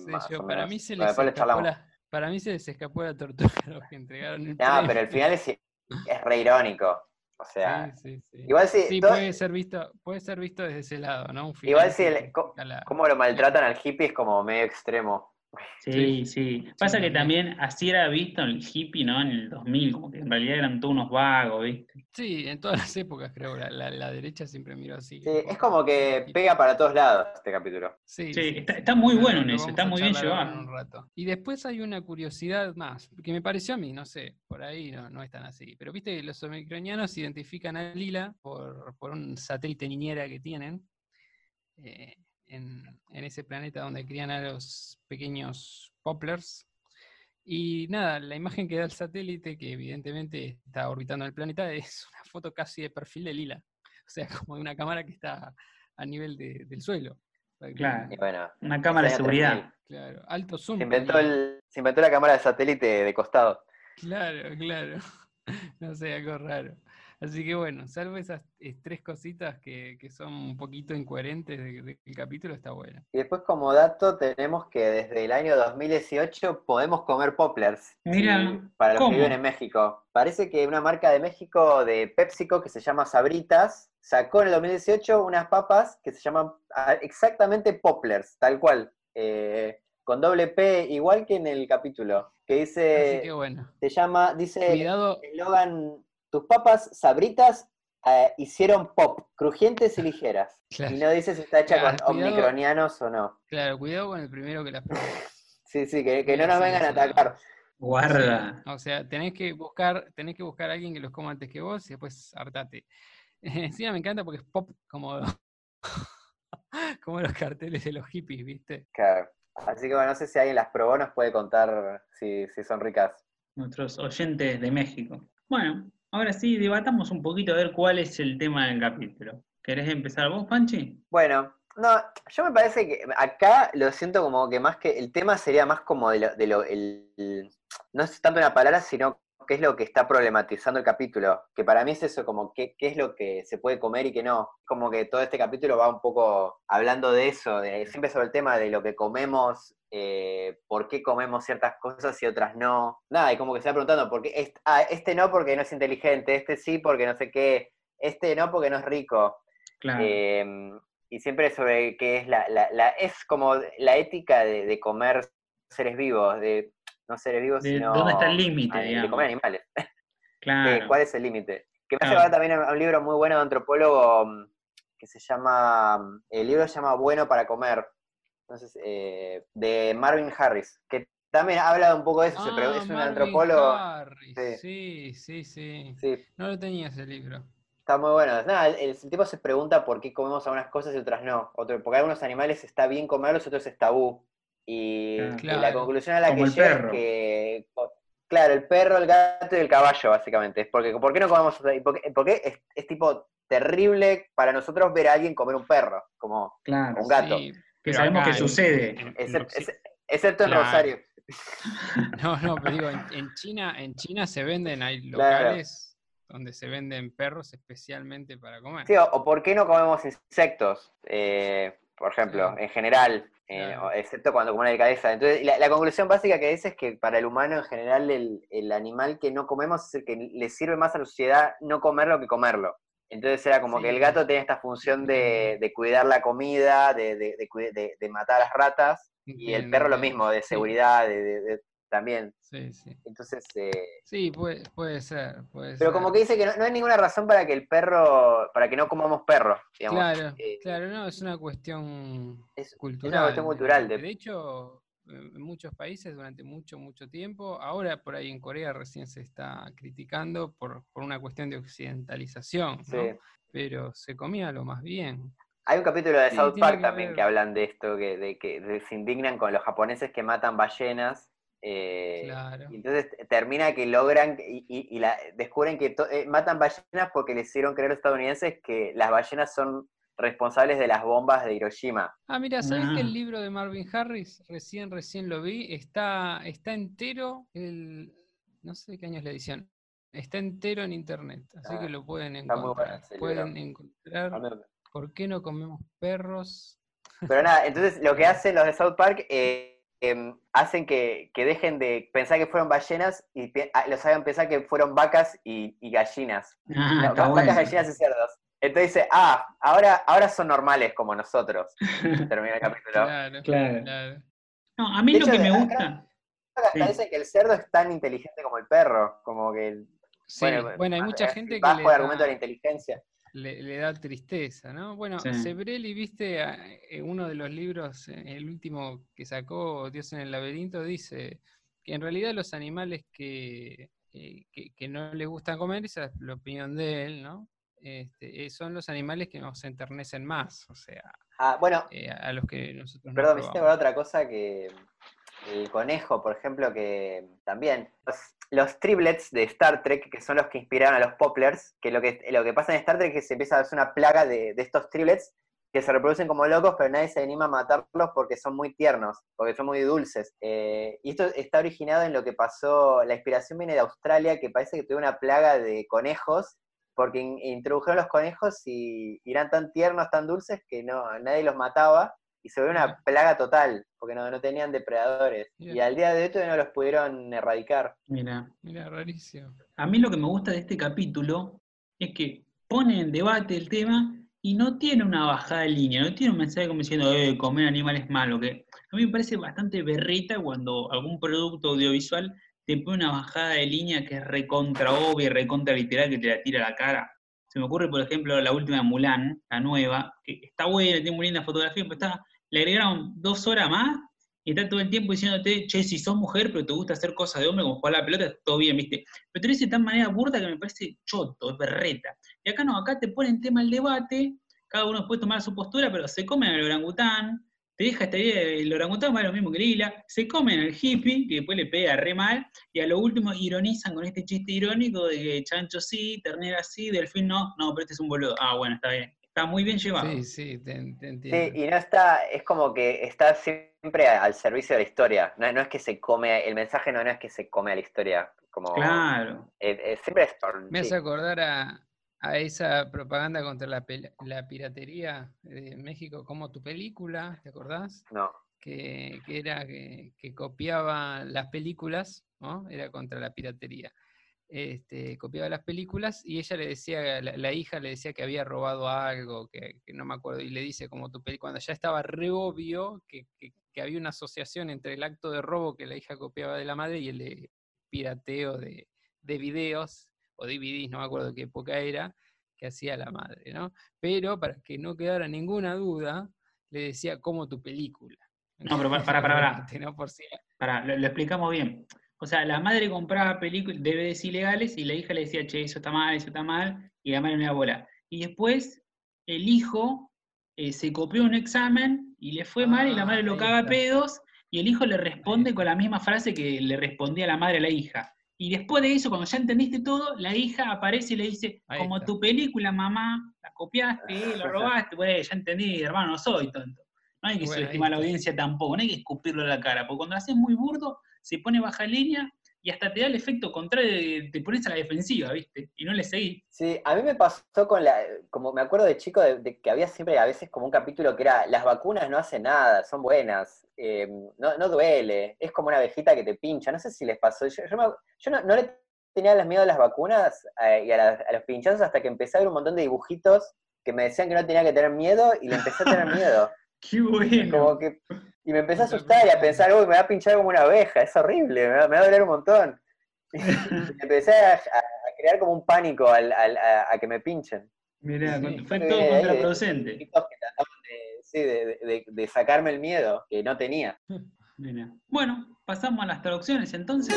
para, mí se les escapó la, para mí se les escapó la tortuga los que entregaron el No, pero el final es, es re irónico. O sea, sí, sí, igual si. Sí, puede, ser visto, puede ser visto desde ese lado, ¿no? igual si, el, cómo lo maltratan al hippie es como medio extremo. Sí, sí. Pasa que también así era visto en el hippie, ¿no? En el 2000, como que en realidad eran todos unos vagos, ¿viste? Sí, en todas las épocas creo, la, la, derecha siempre miró así. Sí, es como que pega para todos lados este capítulo. Sí, sí, está, muy bueno en eso, está muy bien llevado. Un rato. Y después hay una curiosidad más, que me pareció a mí, no sé, por ahí no, no es tan así. Pero viste que los omicronianos identifican a Lila por, por un satélite niñera que tienen. Eh, en, ese planeta donde crían a los pequeños poplars. Y nada, la imagen que da el satélite, que evidentemente está orbitando el planeta, es una foto casi de perfil de lila. O sea, como de una cámara que está a nivel del suelo. Claro, una cámara de seguridad. Claro, alto zoom. Se inventó, el, se inventó la cámara de satélite de costado. Claro, claro. No sé, algo raro. Así que bueno, salvo esas eh, tres cositas que, son un poquito incoherentes del capítulo, está bueno. Y después como dato tenemos que desde el año 2018 podemos comer poplars. Mira, para los que viven en México. Parece que una marca de México de PepsiCo que se llama Sabritas sacó en el 2018 unas papas que se llaman exactamente poplars, tal cual. Eh, con doble P, igual que en el capítulo, que dice, Así que bueno. se llama, dice, Cuidado. eslogan tus papas sabritas eh, hicieron pop, crujientes y ligeras. Y no dice si está hecha con omicronianos o no. Claro, cuidado con el primero que las sí, sí, que, no nos vengan a atacar. Guarda. o sea, tenés que buscar, tenés que buscar a alguien que los coma antes que vos y después hartate. Encima me encanta porque es pop como, como los carteles de los hippies, ¿viste? Claro. Así que bueno, no sé si alguien las probó, nos puede contar si, si son ricas. Nuestros oyentes de México. Bueno, Ahora sí, debatamos un poquito a ver cuál es el tema del capítulo. ¿Querés empezar vos, Panchi? Bueno, no, yo me parece que acá lo siento como que más que el tema sería más como de lo, de lo el, no es tanto una palabra, sino qué es lo que está problematizando el capítulo, que para mí es eso, como qué, qué es lo que se puede comer y qué no. Como que todo este capítulo va un poco hablando de eso, de, siempre sobre el tema de lo que comemos, eh, por qué comemos ciertas cosas y otras no. Nada, y como que se va preguntando, ¿por qué este, ah, este no porque no es inteligente, este sí porque no sé qué, este no porque no es rico. Claro. Em, y siempre sobre qué es la, la, es como la ética de, de comer seres vivos, de no seres vivos, sino. ¿Dónde está el límite? De comer animales. Claro. ¿Cuál es el límite? Que me hace también a un libro muy bueno de antropólogo mm, que se llama. Mm, el libro se llama Bueno para comer. Entonces, eh, de Marvin Harris, que también habla un poco de eso, ah, es un antropólogo. Sí. Sí, sí, No lo tenía ese libro. Está muy bueno. Nada, el, tipo se pregunta por qué comemos algunas cosas y otras no. Otro, porque algunos animales está bien comerlos, otros es tabú. Y, la conclusión a la que llega es que, claro, el perro, el gato y el caballo, básicamente. Es porque, ¿Por qué no comemos? Porque, es, tipo terrible para nosotros ver a alguien comer un perro, como un gato. que sabemos que sucede. excepto en Rosario. No, no, pero digo, en, China, en China se venden, hay locales donde se venden perros especialmente para comer. Sí, o, ¿por qué no comemos insectos? Eh, por ejemplo, en general, eh, excepto cuando come una delicadeza. Entonces, la, conclusión básica que dice es que para el humano en general, el, animal que no comemos es el que le sirve más a la sociedad no comerlo que comerlo. Entonces era como que el gato tiene esta función de, cuidar la comida, de, de, matar a las ratas, y el perro lo mismo, de seguridad, de, también. Sí, sí. Entonces. Eh, sí, puede, puede ser. pero como que dice que no, hay ninguna razón para que el perro, para que no comamos perro. Claro, eh, claro, no, es una cuestión cultural. Es una cuestión cultural. De, hecho, en muchos países durante mucho, mucho tiempo, ahora por ahí en Corea recién se está criticando por, por una cuestión de occidentalización, ¿no? pero se comía lo más bien. Hay un capítulo de South Park también que hablan de esto, que, de que se indignan con los japoneses que matan ballenas eh, y entonces termina que logran y, la, descubren que eh, matan ballenas porque les hicieron creer a los estadounidenses que las ballenas son responsables de las bombas de Hiroshima. Ah, mira, ¿sabes que el libro de Marvin Harris, recién, recién lo vi, está, está entero, el, no sé de qué año es la edición. Está entero en internet, así Ah, que lo pueden encontrar. Pueden libro. encontrar ¿Por qué no comemos perros? Pero nada, entonces lo que hacen los de South Park eh, em, hacen que, que dejen de pensar que fueron ballenas y ah, los hagan pensar que fueron vacas y, y gallinas. Ah, No, bueno. vacas, gallinas y cerdos. Entonces dice, ah, ahora, ahora son normales como nosotros. Termina el capítulo. Claro, Claro. claro. No, a mí De lo hecho, que me acá- gusta. Hasta Sí. dicen que el cerdo es tan inteligente como el perro, como que... el- Sí, bueno, bueno, hay mucha eh, gente que bajo le el argumento de la inteligencia. Le- le da tristeza, ¿no? Bueno, Sí. Sebrelli, viste, a- eh, uno de los libros, eh, el último que sacó, Dios en el laberinto, dice que en realidad los animales que, eh, que, que no les gustan comer, esa es la opinión de él, ¿no? Este, son los animales que nos enternecen más, o sea, Ah, bueno, eh, a los que nosotros no Perdón, me hiciste otra cosa que el conejo, por ejemplo, que también los, los triplets de Star Trek, que son los que inspiraron a los Poplars, que lo que, lo que pasa en Star Trek es que se empieza a hacer una plaga de, estos triplets que se reproducen como locos, pero nadie se anima a matarlos porque son muy tiernos, porque son muy dulces. Eh, y esto está originado en lo que pasó, la inspiración viene de Australia, que parece que tuvo una plaga de conejos, porque in- introdujeron los conejos y, y eran tan tiernos, tan dulces, que no, nadie los mataba, y se volvió una plaga total, porque no, no tenían depredadores. Y al día de hoy todavía no los pudieron erradicar. Mira, Mira, rarísimo. a mí lo que me gusta de este capítulo es que pone en debate el tema y no tiene una bajada de línea, no tiene un mensaje como diciendo, eh, comer animales es malo, que a mí me parece bastante berreta cuando algún producto audiovisual te pone una bajada de línea que es recontra obvia, recontra literal, que te la tira a la cara. Se me ocurre, por ejemplo, la última de Mulan, la nueva, que está buena, tiene muy linda fotografía, pero está, le agregaron dos horas más y está todo el tiempo diciéndote, che, si sos mujer, pero te gusta hacer cosas de hombre, como jugar a la pelota, todo bien, ¿viste? Pero te lo dice de tan manera burda que me parece choto, es berreta. Y acá no, acá te ponen tema el debate, cada uno puede tomar su postura, pero se comen al orangután, te deja esta idea, de- el orangután va lo mismo que Lila, se comen al hippie, que después le pega re mal, y a lo último ironizan con este chiste irónico de que chancho sí, ternera sí, delfín no, no, pero este es un boludo. Ah, bueno, está bien. Está muy bien llevado. Sí, sí, te, te Sí, entiendo. y no está, es como que está siempre al servicio de la historia. No, no es que se come, el mensaje no, no es que se come a la historia. Como, Claro. eh, eh, siempre es por- Me sí. hace acordar a, a esa propaganda contra la, la piratería de México, como tu película, ¿te acordás? No. Que, que era que, que copiaba las películas, ¿no? Era contra la piratería. Este, copiaba las películas y ella le decía, la, la hija le decía que había robado algo, que, que no me acuerdo, y le dice como tu película, cuando ya estaba re obvio que, que- que había una asociación entre el acto de robo que la hija copiaba de la madre y el de pirateo de, de videos o DVDs, no me acuerdo qué época era, que hacía la madre, ¿no? Pero para que no quedara ninguna duda, le decía como tu película. No, pero para, para, para, Obviamente, ¿no? Por si Pará, lo, lo explicamos bien. O sea, la madre compraba películas, DVDs ilegales y la hija le decía, che, eso está mal, eso está mal, y la madre le daba bola. Y después el hijo eh, se copió un examen y le fue mal y la Ah, madre lo caga a pedos y el hijo le responde con la misma frase que le respondía la madre a la hija. Y después de eso, cuando ya entendiste todo, la hija aparece y le dice, como tu película, mamá, la copiaste, la robaste, ya entendí, hermano, no soy tonto. No hay que Bueno, subestimar a la audiencia tampoco, no hay que escupirlo a la cara, porque cuando lo haces muy burdo, se pone baja línea y hasta te da el efecto contrario de te pones a la defensiva, ¿viste? Y no le seguís. Sí, a mí me pasó con la, como me acuerdo de chico, de, de que había siempre a veces como un capítulo que era, las vacunas no hacen nada, son buenas, eh, no, no duele, es como una abejita que te pincha, no sé si les pasó, yo, yo, me- yo no, no le tenía las miedo a las vacunas eh, y a, las- a los pinchazos hasta que empecé a ver un montón de dibujitos que me decían que no tenía que tener miedo y le empecé a tener miedo. Qué bueno. Como que, y me empecé a asustar y a pensar, uy, me va a pinchar como una abeja, es horrible, me va, me va a doler un montón. Y empecé a, crear como un pánico al- al- a, a que me pinchen. Mirá, Sí. fue Sí, todo contraproducente. De, sí, de, de- de sacarme el miedo que no tenía. Mirá. Bueno, pasamos a las traducciones entonces.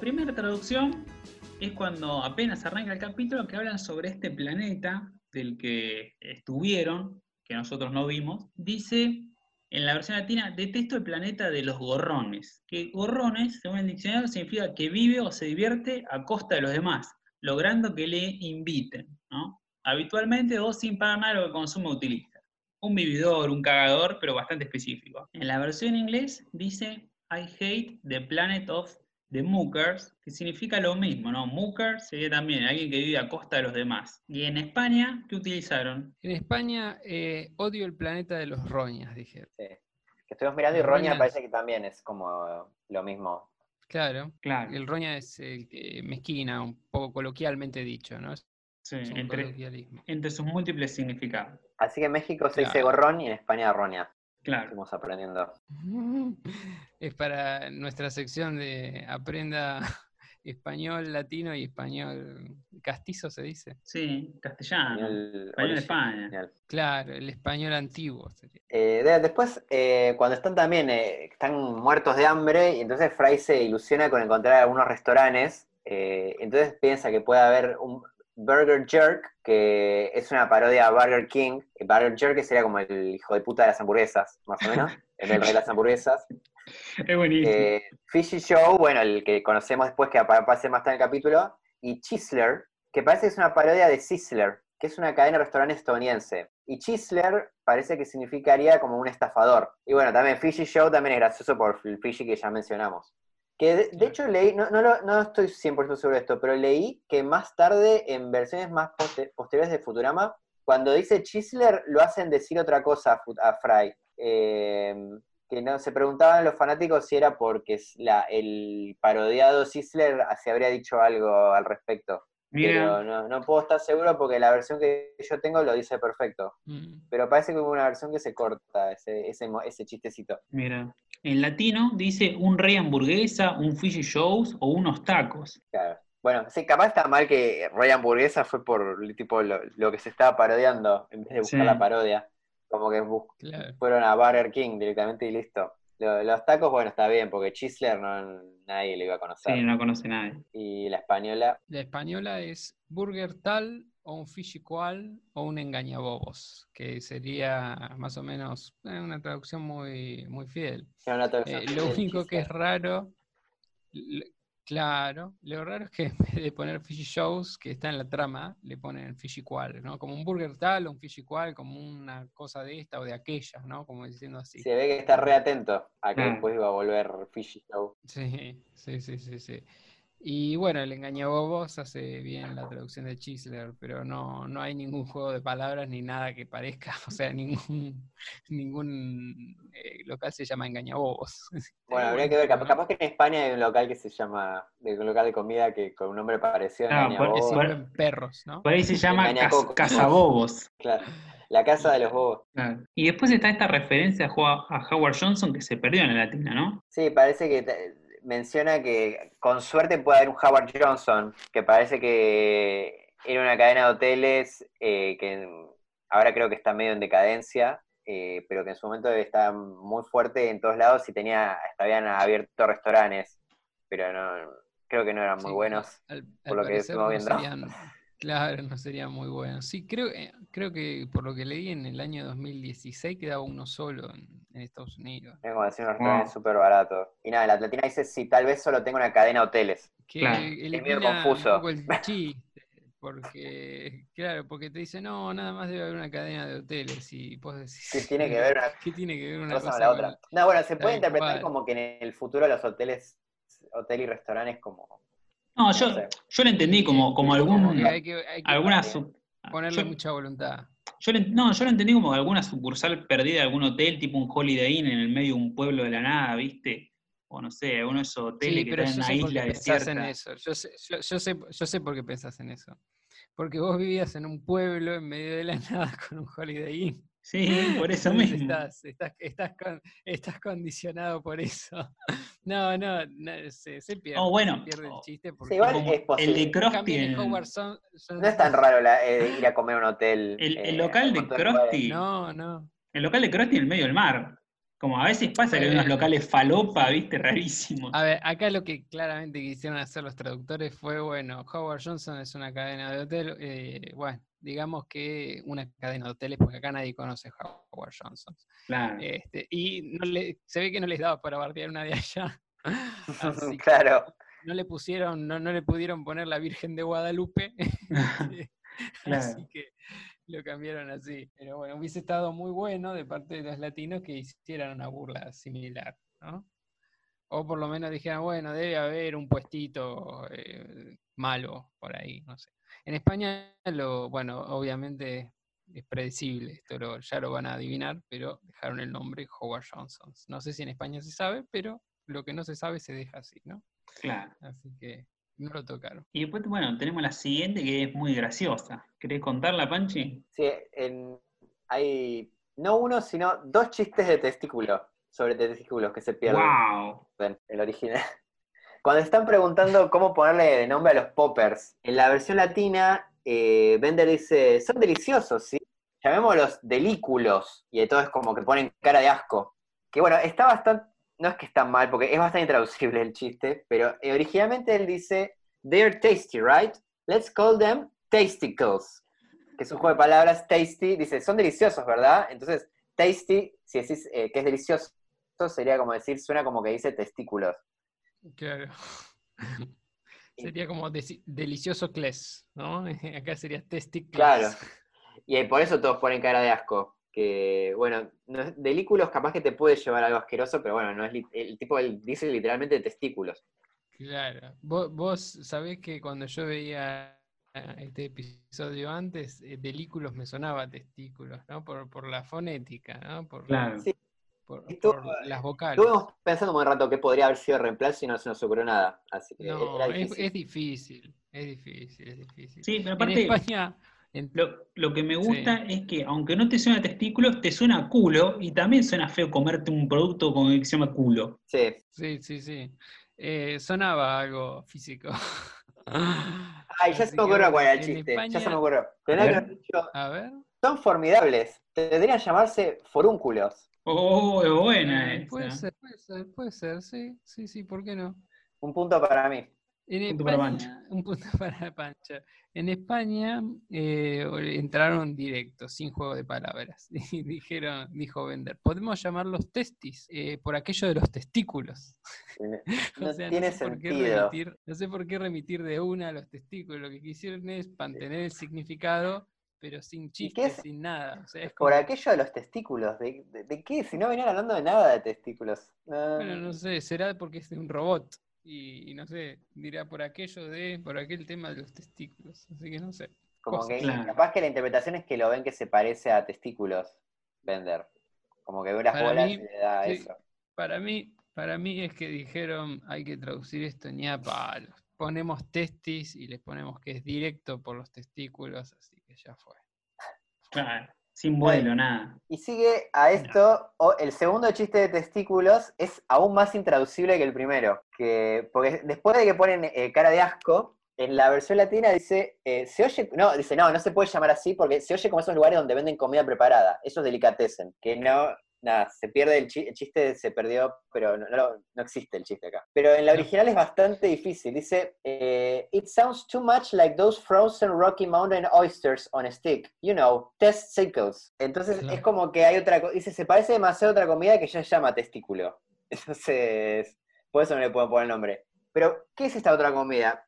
Primera traducción es cuando apenas arranca el capítulo que hablan sobre este planeta del que estuvieron, que nosotros no vimos. Dice en la versión latina, detesto el planeta de los gorrones. Que gorrones, según el diccionario, significa que vive o se divierte a costa de los demás, logrando que le inviten, ¿no? habitualmente o sin pagar nada lo que consume o utiliza. Un vividor, un cagador, pero bastante específico. En la versión en inglés dice I hate the planet of the Mookers, que significa lo mismo, ¿no? Mooker sería también alguien que vive a costa de los demás. Y en España, ¿qué utilizaron? En España, eh, odio el planeta de los roñas, dijeron. Sí. Que estuvimos mirando y Roña roñas. parece que también es como lo mismo. Claro. Claro, El roña es el que mezquina, un poco coloquialmente dicho, ¿no? Es sí, entre, entre sus múltiples significados. Así que en México se dice gorrón y en España Roña. Claro. Estamos aprendiendo. Es para nuestra sección de aprenda español latino y español castizo, se dice. Sí, castellano. Español Español de España. genial. Claro, el español antiguo sería. Eh, de- después, eh, cuando están también, eh, están muertos de hambre, y entonces Fry se ilusiona con encontrar algunos restaurantes, eh, entonces piensa que puede haber un Burger Jerk, que es una parodia a Burger King. Burger Jerk que sería como el hijo de puta de las hamburguesas, más o menos, el rey de las hamburguesas. Es buenísimo. Eh, Fishy Show, bueno, el que conocemos después que apa- aparece más tarde en el capítulo, y Chisler, que parece que es una parodia de Sizzler, que es una cadena de restaurantes estadounidense. Y Chisler parece que significaría como un estafador. Y bueno, también Fishy Show también es gracioso por el Fishy que ya mencionamos. Que de, hecho leí, no, no, lo- no estoy 100% seguro de esto, pero leí que más tarde, en versiones más poste- posteriores de Futurama, cuando dice Chisler, lo hacen decir otra cosa a, a Fry. Eh, que no se preguntaban los fanáticos si era porque la, el parodiado Sisler se habría dicho algo al respecto. Pero no, no puedo estar seguro porque la versión que yo tengo lo dice perfecto. Mm. Pero parece que hubo una versión que se corta ese, ese, ese chistecito. mira. En latino dice un rey hamburguesa, un fishy shows o unos tacos. Claro. Bueno, sí, capaz está mal que Roy Hamburguesa fue por tipo lo, lo que se estaba parodiando en vez de buscar Sí. la parodia. Como que Claro. fueron a Burger King directamente y listo. Lo- los tacos, bueno, está bien, porque Chisler no, nadie lo iba a conocer. Sí, no conoce nadie. Y la española, La española es burger tal o un fishy cual o un engañabobos, que sería más o menos eh, una traducción muy, muy fiel. era una traducción Eh, lo único que es raro, claro, lo raro es que en vez de poner fishy shows, que está en la trama, le ponen fishy cual, ¿no? Como un burger tal o un fishy cual, como una cosa de esta o de aquella, ¿no? Como diciendo así. Se ve que está re atento a que Claro. después iba a volver Fishy Show. Sí, sí, sí, sí, sí. Y bueno, el engañabobos hace bien la traducción de Chisler, pero no, no hay ningún juego de palabras ni nada que parezca, o sea, ningún, ningún eh, local se llama engañabobos. Bueno, habría que ver, capaz, capaz que en España hay un local que se llama, de un local de comida que con un nombre parecido a por- Que Engañabobos. por- perros, ¿no? Por ahí se llama cas- cazabobos. Claro, la casa de los bobos. Claro. Y después está esta referencia a Howard Johnson que se perdió en la latina, ¿no? Sí, parece que menciona que con suerte puede haber un Howard Johnson, que parece que era una cadena de hoteles eh, que ahora creo que está medio en decadencia, eh, pero que en su momento estaba muy fuerte en todos lados y tenía, habían abierto restaurantes, pero no, creo que no eran muy Sí, buenos. Al, por al lo que estuvimos no viendo. serían, claro, no serían muy buenos. Sí, creo, eh, creo que por lo que leí en el año 2016 quedaba uno solo en, en Estados Unidos. Es como decir un restaurante Wow. súper barato. Y nada, la Latina dice, sí, tal vez solo tenga una cadena de hoteles. Que Claro. elimina medio un confuso. poco el chiste, porque, claro, porque te dice, no, nada más debe haber una cadena de hoteles y vos decís, ¿Qué tiene que ver una ¿qué tiene que ver una cosa cosa con la con otra? No, bueno, se puede interpretar como que en el futuro los hoteles, hotel y restaurantes como... No, yo, No sé. yo lo entendí como, como algún, hay que, hay que alguna también. sub- ponerle yo- mucha voluntad. Yo lo, no, yo lo entendí como alguna sucursal perdida de algún hotel, tipo un Holiday Inn en el medio de un pueblo de la nada, ¿viste? O no sé, uno de esos hoteles Sí, que están en una isla desierta. en eso. Yo sé, yo, yo sé, yo sé por qué pensás en eso. Porque vos vivías en un pueblo en medio de la nada con un Holiday Inn. Sí, por eso mismo. Estás, estás, estás, con- estás condicionado por eso. No, no, no, se, se pierde, Oh, bueno, se pierde el oh, chiste Sí, porque igual como es el posible. de en en- Howard Son- Son- No es tan raro la- eh, ir a comer a un hotel. El- el eh, local hay un de. Krusty. No, no. El local de Krusty en el medio del mar. Como a veces pasa que hay unos locales falopa, ¿viste? Rarísimos. A ver, acá lo que claramente quisieron hacer los traductores fue, bueno, Howard Johnson es una cadena de hotel, eh, bueno, digamos que una cadena de hoteles, porque acá nadie conoce a Howard Johnson. Claro. Este, y no le, se ve que no les daba para bardear una de allá. Así que claro. no le pusieron, no, no le pudieron poner la Virgen de Guadalupe. Claro. Así que lo cambiaron así. Pero bueno, hubiese estado muy bueno de parte de los latinos que hicieran una burla similar, ¿no? O por lo menos dijeran, bueno, debe haber un puestito eh, malo por ahí, no sé. En España, lo, bueno, obviamente es predecible, esto lo- ya lo van a adivinar, pero dejaron el nombre Howard Johnson. No sé si en España se sabe, pero lo que no se sabe se deja así, ¿no? Claro. Así que no lo tocaron. Y después, bueno, tenemos la siguiente que es muy graciosa. ¿Querés contarla, Panchi? Sí, en- hay no uno, sino dos chistes de testículo, sobre testículos que se pierden ¡Wow! en el original. Cuando están preguntando cómo ponerle de nombre a los poppers, en la versión latina, eh, Bender dice, son deliciosos, ¿sí? Llamémoslos delículos. Y de todo es como que ponen cara de asco. Que bueno, está bastante, no es que está mal, porque es bastante intraducible el chiste, pero eh, originalmente él dice, they're tasty, right? Let's call them tasticles. Que es un juego de palabras, tasty, dice, son deliciosos, ¿verdad? Entonces, tasty, si decís eh, que es delicioso, sería como decir, suena como que dice testículos. Claro. Sería como delicioso cles, ¿no? Acá sería testicles. Claro. Y por eso todos ponen cara de asco. Que, bueno, no es- capaz que te puede llevar a algo asqueroso, pero bueno, no es el tipo él dice literalmente testículos. Claro. Vos, vos sabés que cuando yo veía eh, este episodio antes, eh, delículos me sonaba testículos, ¿no? Por, por la fonética, ¿no? Por, Claro. Sí. por, Esto, por las vocales. Estuvimos pensando un rato que podría haber sido reemplazo y no se nos ocurrió nada. Así que No, era es, difícil. es difícil, es difícil, es difícil. Sí, pero En aparte, España, en- lo, lo que me gusta es que aunque no te suena a testículos, te suena a culo y también suena feo comerte un producto con que se llama culo. Sí. sí, sí, sí. Eh, sonaba algo físico. Ay, ya Así se me ocurrió cuál era el chiste. Ya se me ocurrió. Tenía A que ver. haber dicho, A ver. son formidables. Deberían llamarse forúnculos. Oh, es buena eh, puede ser, puede ser, puede ser, sí, sí, sí, ¿por qué no? Un punto para mí. En Punto para España, un punto para Pancha. En España eh, entraron directos, sin juego de palabras. Y dijeron, dijo Bender, podemos llamarlos testis, eh, por aquello de los testículos. O No sea, tiene sé por qué sentido. remitir- no sé por qué remitir de una a los testículos. Lo que quisieron es mantener el significado, pero sin qué chiste, es? sin nada. O sea, es Por aquello de los testículos. ¿De, de- de qué? Si no venían hablando de nada de testículos. No. Bueno, no sé, será porque es de un robot. Y, y no sé, dirá por aquello de, por aquel tema de los testículos. Así que no sé. Como cosas. que Claro. capaz que la interpretación es que lo ven que se parece a testículos, Bender. Como que ve las Para bolas mí, y le da sí. eso. Para mí, para mí es que dijeron hay que traducir esto ni a palos. Ponemos testis y les ponemos que es directo por los testículos, así que ya fue. Claro, sin vuelo, nada. Y sigue a esto, o el segundo chiste de testículos es aún más intraducible que el primero. Que, porque después de que ponen eh, cara de asco, en la versión latina dice, eh, se oye, no, dice, no, no se puede llamar así porque se oye como esos lugares donde venden comida preparada. Eso es delicatessen. Que no, nada, se pierde el, chi- el chiste, se perdió, pero no, no, no existe el chiste acá. Pero en la original es bastante difícil. Dice, eh, it sounds too much like those frozen Rocky Mountain oysters on a stick. You know, testicles. Entonces es como que hay otra cosa. Dice, se parece demasiado a otra comida que ya se llama testículo. Entonces, por eso no le puedo poner el nombre. Pero, ¿qué es esta otra comida?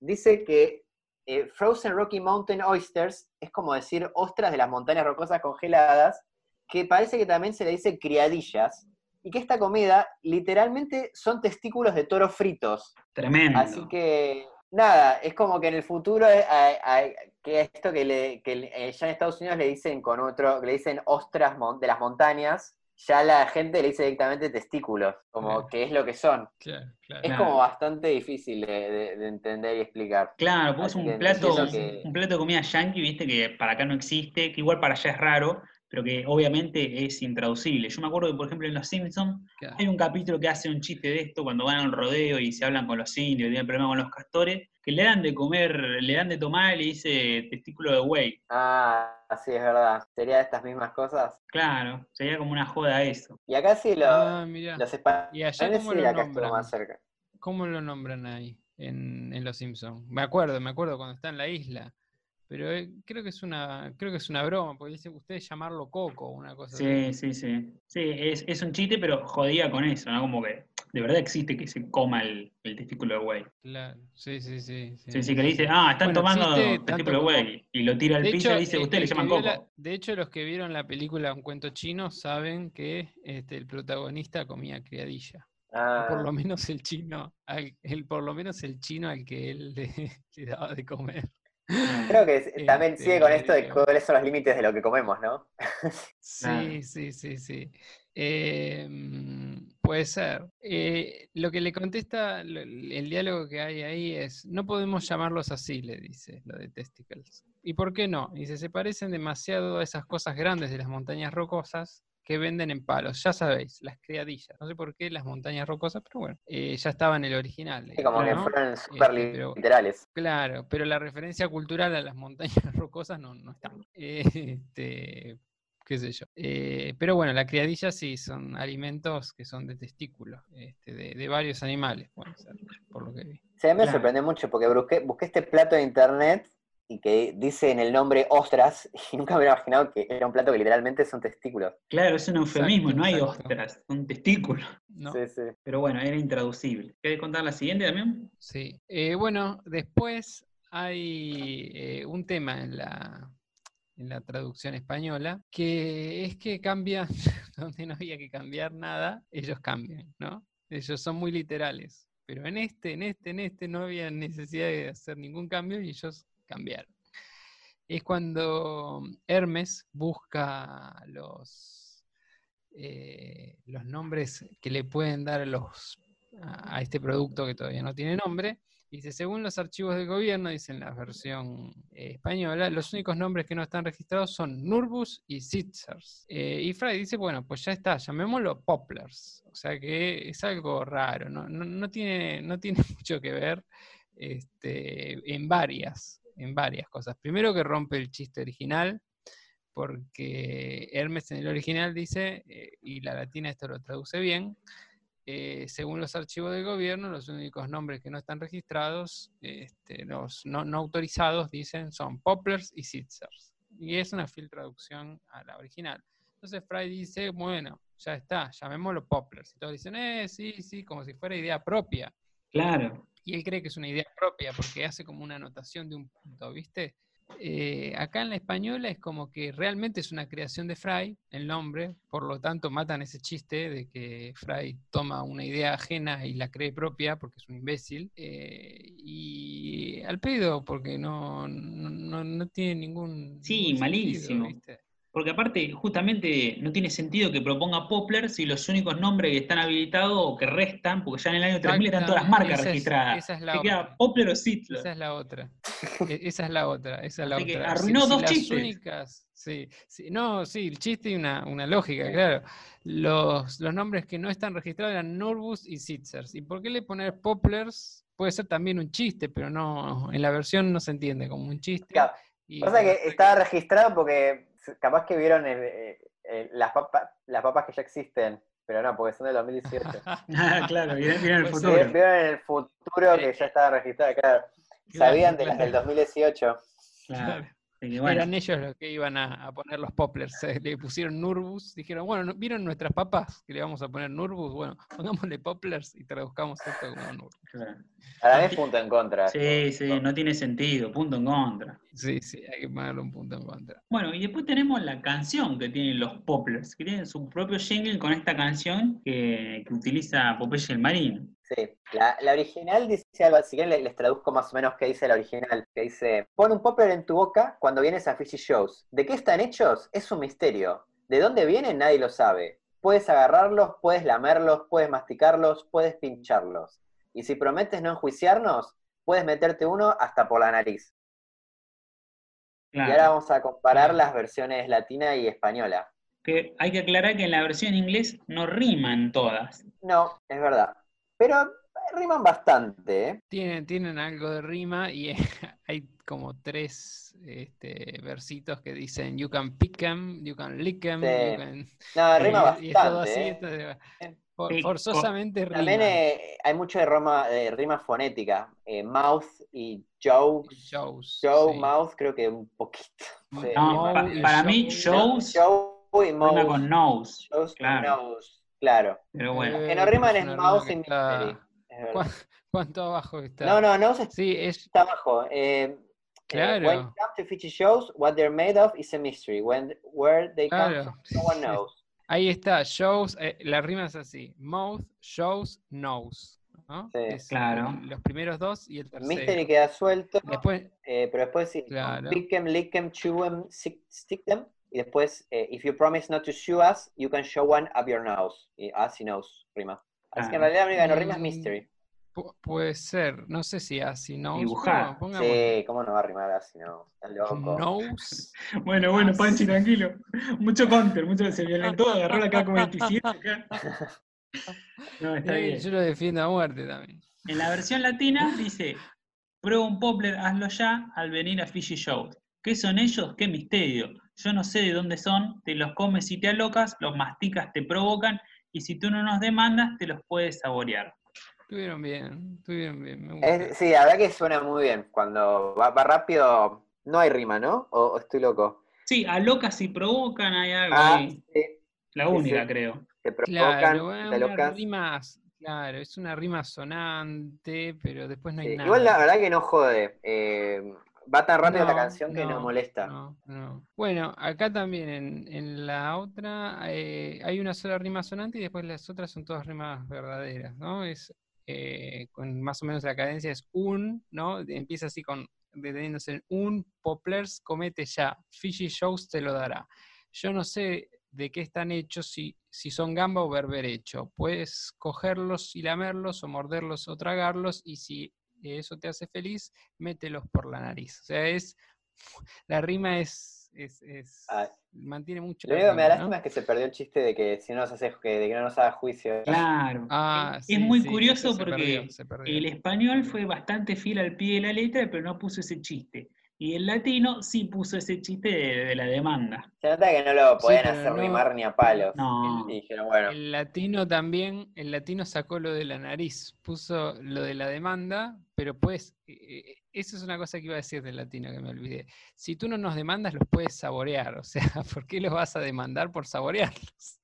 Dice que eh, Frozen Rocky Mountain Oysters es como decir ostras de las montañas rocosas congeladas, que parece que también se le dice criadillas, y que esta comida literalmente son testículos de toro fritos. Tremendo. Así que, nada, es como que en el futuro, eh, que esto que, le, que le- eh, ya en Estados Unidos le dicen con otro, le dicen ostras de las montañas, ya la gente le dice directamente testículos, como Claro. que es lo que son. Claro, claro. Es como bastante difícil de, de- de entender y explicar. Claro, pues es Así un plato, que- un plato de comida yankee, viste, que para acá no existe, que igual para allá es raro, pero que obviamente es intraducible. Yo me acuerdo que, por ejemplo, en Los Simpsons Claro. hay un capítulo que hace un chiste de esto cuando van al rodeo y se hablan con los indios, tienen problemas con los castores, que le dan de comer, le dan de tomar y le dice testículo de güey. Ah, sí, es verdad. Sería de estas mismas cosas. Claro, sería como una joda eso. Y acá sí lo- Ah, los ¿Y españoles allá cómo sí, lo acá nombran? más cerca. ¿Cómo lo nombran ahí en, en Los Simpsons? Me acuerdo, me acuerdo cuando está en la isla. Pero eh, creo que es una, creo que es una broma, porque dice ustedes llamarlo Coco, una cosa así. Sí, sí, sí. Sí, es, es un chiste, pero jodía con eso, ¿no? Como que de verdad existe que se coma el, el testículo de buey. Claro, sí, sí, sí. Sí, sí, que le dice, ah, están Bueno, tomando testículo de buey. Y lo tira al De piso hecho, y dice, ustedes le llaman coco. la- de hecho, los que vieron la película Un cuento chino saben que este, el protagonista comía criadilla. Ah, Por lo menos el chino, al- el, por lo menos el chino al que él le, le daba de comer. Creo que también sigue con esto de Este, cuáles son los límites de lo que comemos, ¿no? Sí, sí, sí, sí. Eh, mm, puede ser. Eh, lo que le contesta, el diálogo que hay ahí es, no podemos llamarlos así, le dice, lo de testicles. ¿Y por qué no? Dice, se parecen demasiado a esas cosas grandes de las montañas rocosas que venden en palos. Ya sabéis, las criadillas. No sé por qué las montañas rocosas, pero bueno, eh, ya estaba en el original. Sí, como que ¿no? fueron súper Este, pero- literales. Claro, pero la referencia cultural a las montañas rocosas no, no está. Eh, este, qué sé yo. Eh, pero bueno, la criadilla sí, son alimentos que son de testículos, este, de, de varios animales, ser, por lo que vi. Sí, a mí me Claro. sorprendió mucho porque busqué, busqué este plato en internet y que dice en el nombre ostras y nunca me hubiera imaginado que era un plato que literalmente son testículos. Claro, es un eufemismo, Exacto, no hay exacto. ostras, son testículos. ¿no? Sí, sí. Pero bueno, era intraducible. ¿Querés contar la siguiente también? Sí. Eh, bueno, después hay eh, un tema en la, en la traducción española que es que cambian donde no había que cambiar nada, ellos cambian, ¿no? Ellos son muy literales. Pero en este, en este, en este no había necesidad de hacer ningún cambio y ellos cambiaron. Es cuando Hermes busca los, eh, los nombres que le pueden dar a este producto que todavía no tiene nombre. Dice, según los archivos del gobierno, dice en la versión eh, española, los únicos nombres que no están registrados son Nurbus y Sitzers. Eh, y Fry dice, bueno, pues ya está, llamémoslo Poplars. O sea que es algo raro, no, no- no tiene, no tiene mucho que ver este, en varias, en varias cosas. Primero que rompe el chiste original, porque Hermes en el original dice, eh, y la latina esto lo traduce bien, eh, según los archivos del gobierno, los únicos nombres que no están registrados, este, los no, no autorizados, dicen, son Poplars y Sitzers. Y es una fiel traducción a la original. Entonces Fry dice, bueno, ya está, llamémoslo Poplars. Y todos dicen, eh, sí, sí, como si fuera idea propia. Claro. Y él cree que es una idea propia porque hace como una anotación de un punto, ¿viste? Eh, acá en la española es como que realmente es una creación de Fry, el nombre, por lo tanto matan ese chiste de que Fry toma una idea ajena y la cree propia porque es un imbécil. eh, y al pedo, porque no, no, no- no tiene ningún. Sí, ningún malísimo. Porque aparte, justamente, no tiene sentido que proponga Poplar si los únicos nombres que están habilitados o que restan, porque ya en el año 3000 están todas las marcas esa es- registradas. esa es la Te queda otra. Poplar o Sitler. Esa es la otra. Esa es la otra. Esa es la Así que otra. arruinó dos las chistes. únicas- sí, sí, no, sí, el chiste y una, una lógica, claro. Los, los nombres que no están registrados eran Norbus y Sitzers. ¿Y por qué le poner Poplars? Puede ser también un chiste, pero no, en la versión no se entiende como un chiste. Claro, y Pasa que estaba registrado porque capaz que vieron el- eh, eh, las, papas, las papas que ya existen, pero no, porque son del 2018. Ah, claro, viene el Pues futuro. Vieron vieron en el futuro que ya estaba registrado, claro. Claro, Sabían de las del 2018. Claro. Bueno, Eran ellos los que iban a, a poner los poplars. se- le pusieron Nurbus. Dijeron, bueno, ¿no- ¿vieron nuestras papas que le vamos a poner Nurbus? Bueno, pongámosle poplars y traduzcamos esto como Nurbus. claro. Mí es punto en contra. Sí, sí, no tiene sentido, punto en contra. Sí, sí, hay que ponerle un punto en contra. Bueno, y después tenemos la canción que tienen los Poplars, que tienen su propio jingle con esta canción que, que utiliza Popeye el Marino. Sí, la, la original dice algo, si quieren les, les traduzco más o menos qué dice la original, que dice, pon un popper en tu boca cuando vienes a Fishy Shows. ¿De qué están hechos? Es un misterio. ¿De dónde vienen? Nadie lo sabe. Puedes agarrarlos, puedes lamerlos, puedes masticarlos, puedes pincharlos. Y si prometes no enjuiciarnos, puedes meterte uno hasta por la nariz. Y ahora vamos a comparar las versiones latina y española. Que hay que aclarar que en la versión inglés no riman todas. No, es verdad. Pero riman bastante, ¿eh? Tienen, tienen algo de rima y hay como tres este, versitos que dicen you can pick 'em, you can lick 'em, Sí. you can... No, y- rima y es todo bastante. así, ¿eh? entonces, forzosamente rima. También eh, hay mucho de, rima, de rima fonética. Eh, mouth y Joe. Shows. Joe, sí. mouth, creo que un poquito. No, Sí, No, Moe pa- y para mí, show- shows Joe y rima mouth. con nose. Shows y claro. nose. Claro. Pero bueno. Eh, Que no riman es rima y que está- mystery. es verdad. ¿Cuán- ¿Cuánto abajo está? No, no, nose Sí, es. está abajo. Eh, Claro. eh, when it comes to Fiji shows, what they're made of is a mystery. When, where they come Claro. from, no one knows. Ahí está, shows, eh, la rima es así, mouth, shows, nose. ¿no? Sí. Es Claro. los primeros dos y el tercero. Mystery queda suelto, Después, eh, pero después sí. Claro. Pick them, lick them, chew them, stick, them. Y después, eh, if you promise not to sue us, you can show one up your nose. Y us y nose rima. Así que en Ah. realidad la única que no rima es Mm, mystery. Pu- puede ser, no sé si así, no, pongamos Sí, ¿cómo no va a rimar así? No, está loco. Nose. Bueno, bueno, Panchi, tranquilo. Mucho counter, mucho se violentó, agarró la K-47 acá. No, está bien. yo lo defiendo a muerte también. En la versión latina dice, prueba un popler, hazlo ya al venir a Fiji Show. ¿Qué son ellos? ¡Qué misterio! Yo no sé de dónde son, te los comes y te alocas, los masticas, te provocan, y si tú no nos demandas, te los puedes saborear. Estuvieron bien, estuvieron bien, me gusta. Es- sí, la verdad que suena muy bien. Cuando va, va rápido, no hay rima, ¿no? ¿O, o estoy loco? Sí, alocas y provocan, hay algo Ah, ahí. sí, La única, sí. creo. te provocan, Claro, te rima, claro, es una rima sonante, pero después no hay Sí, nada. Igual la verdad que no jode. eh, va tan rápido la canción que no, molesta. No, no. Bueno, acá también en, en la otra eh, hay una sola rima sonante y después las otras son todas rimas verdaderas, ¿no? Es eh, con más o menos la cadencia es un, ¿no? Empieza así con deteniéndose en un, Poplars comete ya, Fishy Shows te lo dará. Yo no sé de qué están hechos, si, si son gamba o berberecho. Puedes cogerlos y lamerlos o morderlos o tragarlos y si eso te hace feliz, mételos por la nariz. O sea, es la rima es, es, es- Ay. mantiene mucho. Lo único que me da lástima es que se perdió el chiste de que si no nos hace, que- de que no nos haga juicio. Claro. Ah, es sí, muy sí, curioso se porque perdió, se perdió. el español fue bastante fiel al pie de la letra, pero no puso ese chiste. Y el latino sí puso ese chiste de, de la demanda. Se nota que no lo podían hacer no- rimar ni a palos. No. Y dijeron, bueno, El latino también, el latino sacó lo de la nariz, puso lo de la demanda, pero pues, eh, eh, eso es una cosa que iba a decir del latino que me olvidé. Si tú no nos demandas, los puedes saborear, o sea, ¿por qué los vas a demandar por saborearlos?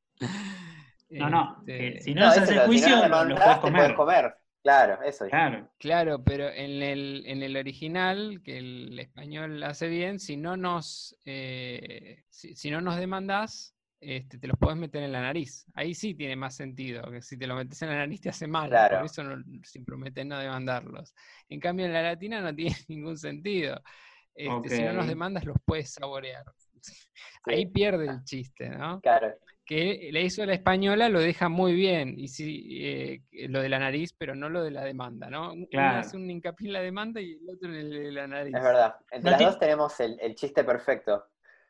No, no. Este, si no, no, si juicio, no lo, lo lo demandás, puedes te puedes comer. Claro, eso. Claro. Claro, pero en el, en el original, que el español hace bien, si no nos, eh, si, si no nos demandás, este, te los podés meter en la nariz. Ahí sí tiene más sentido, que si te lo metes en la nariz te hace mal, Claro. por eso no, si prometen no demandarlos. En cambio, en la latina no tiene ningún sentido. Este, Si no nos demandas, los puedes saborear. Ahí pierde el chiste, ¿no? Claro. Que le hizo la española lo deja muy bien, y sí, eh, lo de la nariz, pero no lo de la demanda, ¿no? Uno hace un hincapié en la demanda y el otro en el de la nariz. Es verdad. Entre No las dos tenemos el, el chiste perfecto.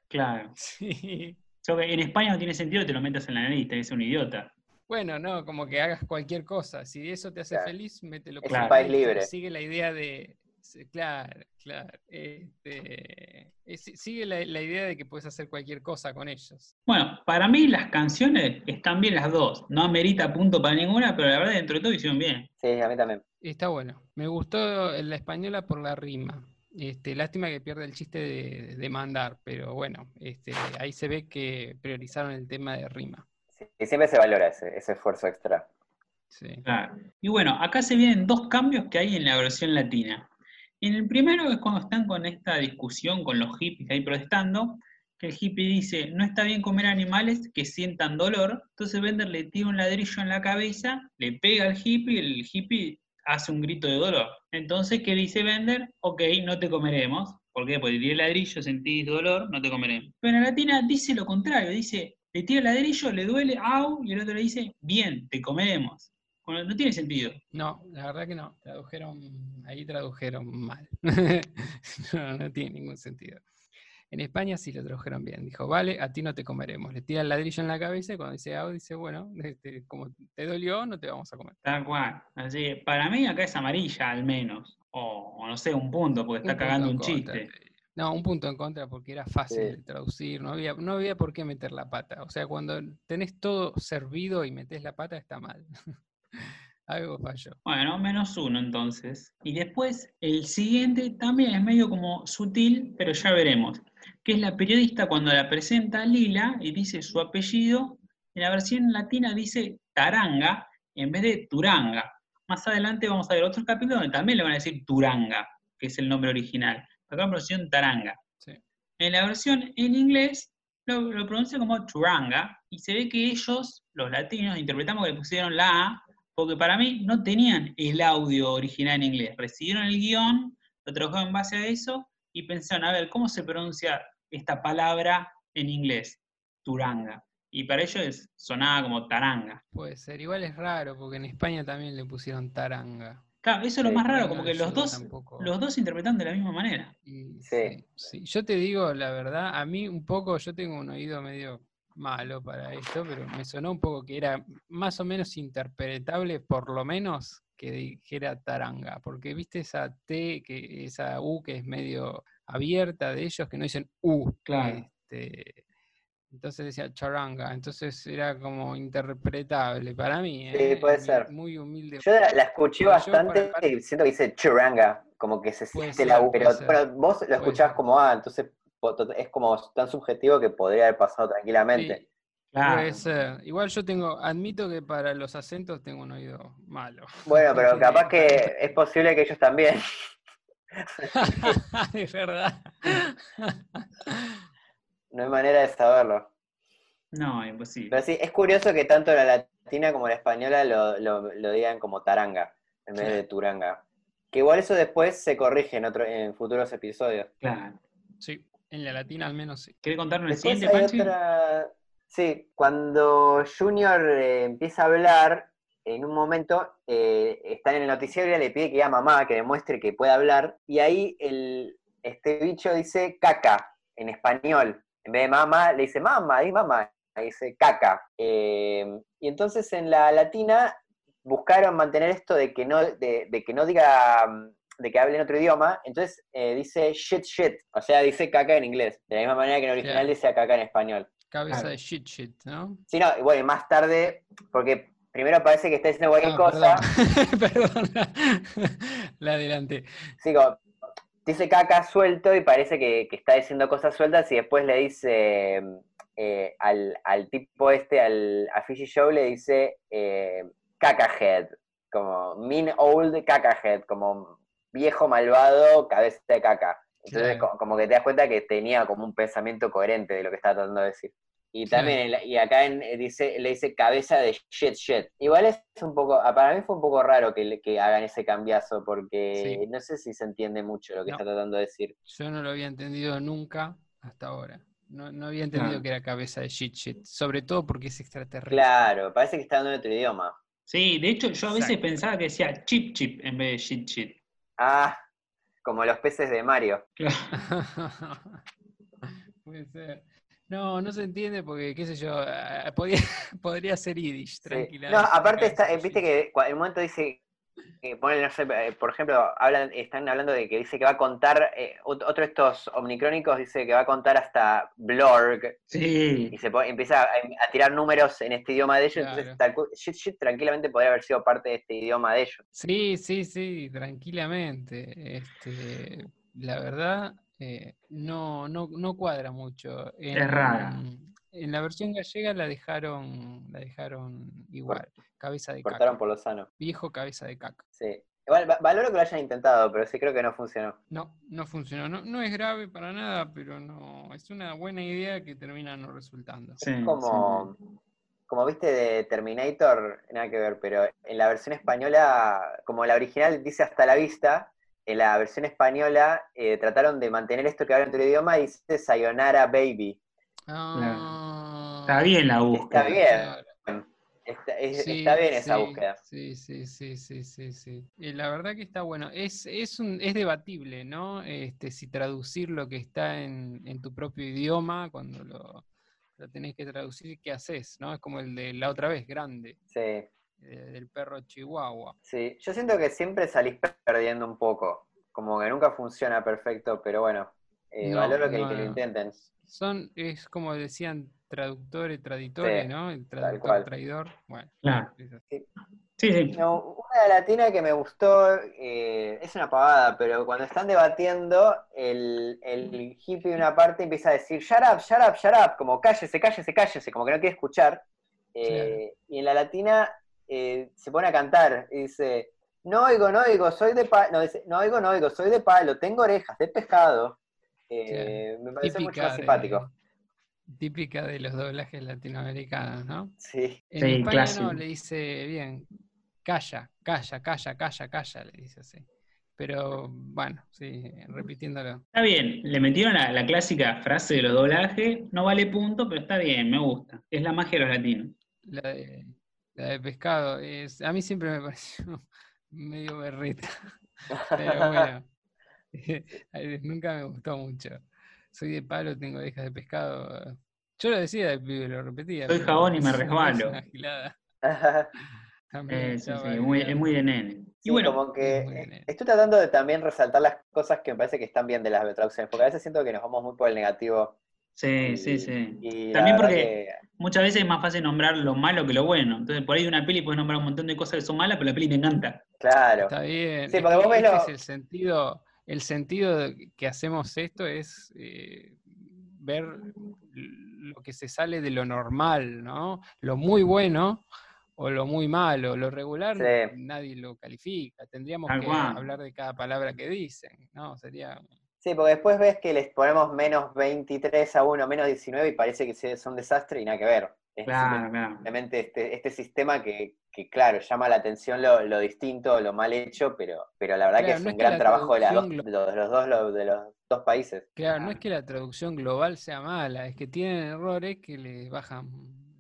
Claro. Sí. En España no tiene sentido que te lo metas en la nariz, ser un idiota. Bueno, no, como que hagas cualquier cosa. Si eso te hace Claro. feliz, mételo Es un país libre. Sigue la idea de. Sí, Claro, claro. este, eh, si- sigue la, la idea de que puedes hacer cualquier cosa con ellos. Bueno, para mí las canciones están bien las dos. No amerita punto para ninguna, pero la verdad dentro de todo hicieron bien. Sí, a mí también. Está bueno. Me gustó la española por la rima. Este, lástima que pierde el chiste de, de mandar, pero bueno, este, ahí se ve que priorizaron el tema de rima. Sí, y siempre se valora ese, ese esfuerzo extra. Sí. Claro. Y bueno, acá se vienen dos cambios que hay en la versión latina. En el primero es cuando están con esta discusión con los hippies ahí protestando, que el hippie dice, no está bien comer animales que sientan dolor, entonces Bender le tira un ladrillo en la cabeza, le pega al hippie el hippie hace un grito de dolor. Entonces, ¿qué dice Bender? Ok, no te comeremos. ¿Por qué? Porque tiré el ladrillo, sentís dolor, no te comeremos. Pero en la latina dice lo contrario, dice, le tira el ladrillo, le duele, au, y el otro le dice, bien, te comeremos. Bueno, no tiene sentido. No, la verdad que no. Tradujeron, ahí tradujeron mal. no, no tiene ningún sentido. En España sí lo tradujeron bien. Dijo, vale, a ti no te comeremos. Le tira el ladrillo en la cabeza y cuando dice au, dice, bueno, este, como te dolió, no te vamos a comer. Tal cual. Así que para mí acá es amarilla al menos. O, o no sé, un punto, porque está Un cagando en un contra, chiste. No, un punto en contra porque era fácil Sí. de traducir, no había, no había por qué meter la pata. O sea, cuando tenés todo servido y metés la pata está mal. Algo falló. Bueno, menos uno entonces. Y después, el siguiente también es medio como sutil, pero ya veremos. Que es la periodista cuando la presenta a Lila y dice su apellido, En la versión latina dice taranga en vez de turanga. Más adelante vamos a ver otros capítulos donde también le van a decir turanga, que es el nombre original. Acá pronunciación taranga. Sí. En la versión en inglés lo, lo pronuncia como turanga y se ve que ellos, los latinos, interpretamos que le pusieron la A porque para mí no tenían el audio original en inglés. Recibieron el guion, lo trabajaron en base a eso y pensaron, a ver, ¿cómo se pronuncia esta palabra en inglés? Turanga. Y para ellos sonaba como taranga. Puede ser. Igual es raro, porque en España también le pusieron taranga. Claro, eso es lo Sí, más raro, como que los dos, tampoco. los dos interpretan de la misma manera. Y Sí. sí, Yo te digo la verdad, a mí un poco, yo tengo un oído medio malo para esto, pero me sonó un poco que era más o menos interpretable, por lo menos que dijera taranga, porque viste esa T, que, esa U que es medio abierta de ellos, que no dicen U. Claro. este, entonces decía charanga, entonces era como interpretable para mí. Sí, ¿eh? puede ser. Muy humilde. Yo la, la escuché Pero bastante parte- y siento que dice churanga, como que se siente la U, pero bueno, vos escuchás ser. como A, entonces es como tan subjetivo que podría haber pasado tranquilamente. Sí, Claro. Puede ser. Igual yo tengo, admito que para los acentos tengo un oído malo. Bueno, pero capaz que es posible que ellos también. es verdad. No hay manera de saberlo. No, imposible. Pero sí, es curioso que tanto la latina como la española lo, lo- lo digan como taranga en vez Sí. de turanga. Que igual eso después se corrige en, otro, en futuros episodios. Claro. Sí, en la latina al menos sí. ¿Querés contarnos el siguiente, hay Panchi? otra... Sí, cuando Junior eh, empieza a hablar, en un momento eh, están en el noticiero y le pide que diga mamá, que demuestre que puede hablar, y ahí el, este bicho dice caca en español. En vez de mamá, le dice mamá, di mamá, y dice caca. Eh, y entonces en la latina buscaron mantener esto de que no, de, de que no diga de que hable en otro idioma, entonces eh, dice shit shit, o sea, dice caca en inglés, de la misma manera que en original Claro. dice caca en español. Cabeza Claro. de shit shit, ¿no? Sí, no, y bueno, y más tarde, porque primero parece que está diciendo cualquier Ah, cosa, Perdón, la, la adelanté. sigo, dice caca suelto y parece que, que está diciendo cosas sueltas y después le dice eh, al, al tipo este, al, a Fishy Show, le dice eh, cacahead, como mean old cacahead, como viejo malvado, cabeza de caca. Entonces, Claro. como que te das cuenta que tenía como un pensamiento coherente de lo que estaba tratando de decir. Y también, y acá en- eh, dice, le dice cabeza de shit shit. Igual es un poco, ah, para mí fue un poco raro que, le- que hagan ese cambiazo, porque Sí. no sé si se entiende mucho lo que No. está tratando de decir. Yo no lo había entendido nunca hasta ahora. No, no había entendido Claro. que era cabeza de shit shit. Sobre todo porque es extraterrestre. Claro, parece que está hablando en otro idioma. Sí, de hecho, yo a veces Exacto. pensaba que decía chip chip en vez de shit shit. Ah, como los peces de Mario. Claro. Puede ser. No, no se entiende porque, qué sé yo, ah, podría, podría ser Yiddish, Sí. tranquilamente. No, aparte está, viste que en un momento dice, que pone, no sé, eh, por ejemplo, hablan, están hablando de que dice que va a contar, eh, ot- otro de estos omnicrónicos dice que va a contar hasta Blorg, Sí. y se empieza a, a tirar números en este idioma de ellos, entonces tal shit, shit tranquilamente podría haber sido parte de este idioma de ellos. Sí, sí, sí, tranquilamente. Este, la verdad, eh, no, no, no cuadra mucho. En, rara. En la versión gallega la dejaron, la dejaron igual. Cabeza de Cortaron caca. por lo sano. Viejo cabeza de caca. Sí. Igual, valoro que lo hayan intentado, pero sí creo que no funcionó. No, no funcionó. No, no es grave para nada, pero no. Es una buena idea que termina no resultando. Sí, como, como viste de Terminator, nada que ver, pero en la versión española, como la original dice hasta la vista, en la versión española eh, trataron de mantener esto que habla en otro idioma y dice Sayonara Baby. Ah, Está bien la búsqueda. Está bien. Está, es- Sí, está bien esa sí, búsqueda. Sí, sí, sí, sí, sí, sí. Y la verdad que está bueno. Es, es, un, es debatible, ¿no? Este, si traducir lo que está en, en tu propio idioma, cuando lo, lo tenés que traducir, ¿qué haces? ¿No? Es como el de la otra vez, grande, Sí, eh, del perro chihuahua. sí. Yo siento que siempre salís perdiendo un poco. Como que nunca funciona perfecto, pero bueno. eh, No, valoro que, no, que lo intenten. Son, es como decían traductores, traditores, Sí, ¿no? El tal traductor, cual. traidor. Bueno, Claro. Sí, sí. No, una latina que me gustó, eh, es una pavada, pero cuando están debatiendo, el, el hippie de una parte empieza a decir, shut up, shut up, shut up, como cállese, cállese, cállese, como que no quiere escuchar. Eh, y en la latina eh, se pone a cantar y dice, no oigo, no oigo, soy de palo, no, dice, no oigo, no oigo, soy de palo, tengo orejas de pescado. Eh, Me parece mucho más simpático. Típica de los doblajes latinoamericanos, ¿no? Sí, En Sí, España clásico. no, le dice bien, calla, calla, calla, calla, calla, le dice así. Pero bueno, sí, repitiéndolo. Está bien, le metieron la, la clásica frase de los doblajes, no vale punto, pero está bien, me gusta. Es la magia de los latinos. La de, la de pescado, es, a mí siempre me pareció medio berreta. Pero bueno, nunca me gustó mucho. Soy de palo, tengo orejas de pescado. Yo lo decía de pibe, lo repetía. Soy jabón y me es resbalo. También Eh, sí, muy- es muy de nene. Y bueno, como que estoy tratando de también resaltar las cosas que me parece que están bien de las traducciones, porque a veces siento que nos vamos muy por el negativo. sí, y- sí, sí. y También porque muchas veces es más fácil nombrar lo malo que lo bueno. Entonces, por ahí de una peli puedes nombrar un montón de cosas que son malas, pero la peli te encanta. claro, Está bien. Sí, porque que vos ves este lo- es el sentido, el sentido de que hacemos esto es eh, ver lo que se sale de lo normal, ¿no? Lo muy bueno o lo muy malo. Lo regular Sí. nadie lo califica. Tendríamos que hablar de cada palabra que dicen, ¿no? Sería. Sí, porque después ves que les ponemos menos 23 a 1, menos 19 y parece que es un desastre y nada que ver. Es Claro, claro. este, este sistema que, que, claro, llama la atención lo, lo distinto, lo mal hecho, pero, pero la verdad que Claro, es no un es que gran la trabajo de, de los, de los dos, lo- de los dos países. Claro, no Ah. es que la traducción global sea mala, es que tienen errores que les bajan,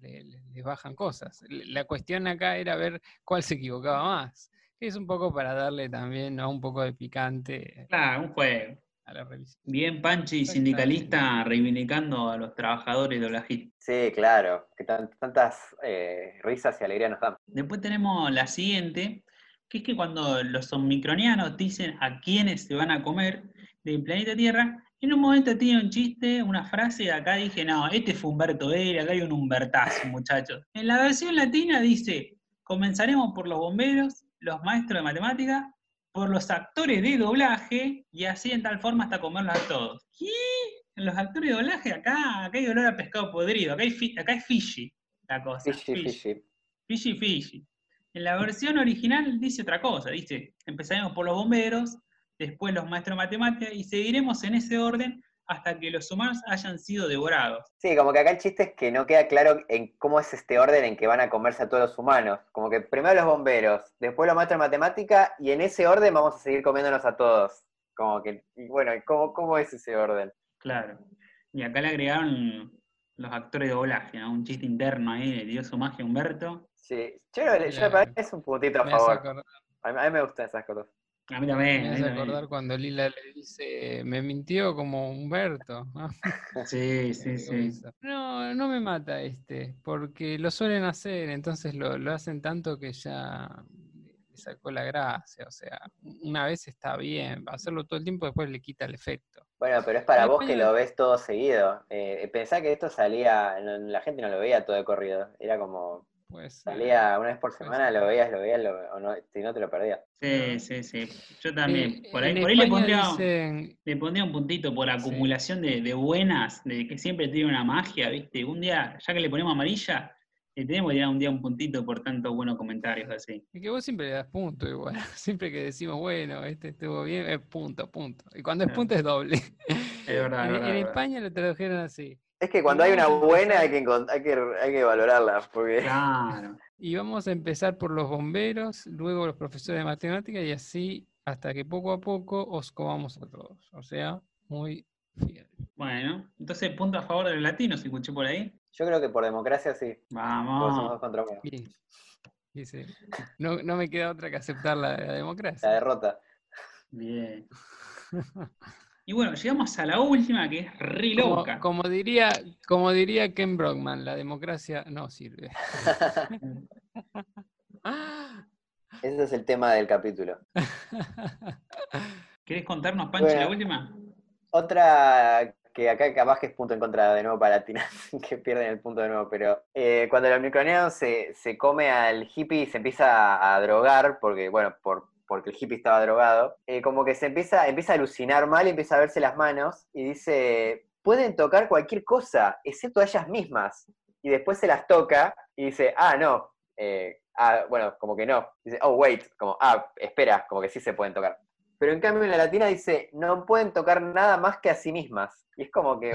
le- le- les bajan cosas. La cuestión acá era ver cuál se equivocaba más. Es un poco para darle también ¿no? un poco de picante Claro, un juego. A la revisión. Bien Panchi, sindicalista, reivindicando a los trabajadores de doblajistas. Sí, claro, que tan- tantas eh, risas y alegría nos dan. Después tenemos la siguiente, que es que cuando los omicronianos dicen a quiénes se van a comer del planeta Tierra, en un momento tiene un chiste, una frase, acá dije, no, este fue Humberto L, acá hay un Humbertazo, muchachos. En la versión latina dice, comenzaremos por los bomberos, los maestros de matemáticas, por los actores de doblaje, y así en tal forma hasta comerlos a todos. ¿Qué? Los actores de doblaje, acá, acá hay olor a pescado podrido, acá, hay acá es fishy la cosa. Fishy, fishy. fishy. Fishy Fishy. En la versión original dice otra cosa, dice, empezaremos por los bomberos, después los maestros de matemáticas y seguiremos en ese orden hasta que los humanos hayan sido devorados. Sí, como que acá el chiste es que no queda claro en cómo es este orden en que van a comerse a todos los humanos. Como que primero los bomberos, después los maestros de matemática, y en ese orden vamos a seguir comiéndonos a todos. Como que, y bueno, ¿cómo, ¿cómo es ese orden? Claro. Y acá le agregaron los actores de doblaje, ¿no? un chiste interno ahí de Dios su magia Humberto. Sí, yo, creo que- yo Claro. para mí es un puntito a favor. acordar, A mí, a mí me gustan esas cosas. A mí también. me a mí hace acordar cuando Lila le dice, me mintió como Humberto. ¿no? Sí, sí, sí. No, no me mata este, porque lo suelen hacer, entonces lo, lo hacen tanto que ya le sacó la gracia. O sea, una vez está bien, hacerlo todo el tiempo después le quita el efecto. Bueno, pero es para vos que lo ves todo seguido. Eh, pensá que esto salía, no- la gente no lo veía todo de corrido. Era como, Pues salía una vez por semana, lo veías, lo veías, lo- o no, si no te lo perdías. Sí, sí, sí. Yo también. Eh, por ahí, por ahí le pondría, dicen, le pondría un puntito por Sí. acumulación de, de buenas, de que siempre tiene una magia, ¿viste? Un día, ya que le ponemos amarilla, le tenemos que tirar un día un puntito por tantos buenos comentarios así. es que vos siempre le das punto igual. Siempre que decimos, bueno, este estuvo bien, es punto, punto. Y cuando es punto es doble. Es verdad, en, verdad, en verdad. España lo tradujeron así. Es que cuando hay una buena hay que, hay que, hay que valorarla, porque Claro. Y vamos a empezar por los bomberos, luego los profesores de matemáticas y así hasta que poco a poco os comamos a todos. O sea, muy fiel. Bueno, entonces punto a favor de los latinos, si escuché por ahí. yo creo que por democracia sí. Vamos. dos contra uno. Sí, no, no me queda otra que aceptar la, la La democracia. derrota. Bien. Y bueno, llegamos a la última, que es re Como, loca. como diría, como diría Ken Brockman, la democracia no sirve. Ese es el tema del capítulo. ¿Querés contarnos, Pancho, la última? Otra que acá capaz que es punto en contra de nuevo para Latina, que pierden el punto de nuevo, pero eh, cuando el omicroniano se, se come al hippie y se empieza a, a drogar, porque bueno, por, porque el hippie estaba drogado, eh, como que se empieza, empieza a alucinar mal empieza a verse las manos y dice, pueden tocar cualquier cosa, excepto a ellas mismas. y después se las toca y dice, ah, no, eh, ah, bueno, como que no. Dice, oh, wait, como, ah, espera, como que sí se pueden tocar. Pero en cambio en la latina dice, no pueden tocar nada más que a sí mismas. Y es como que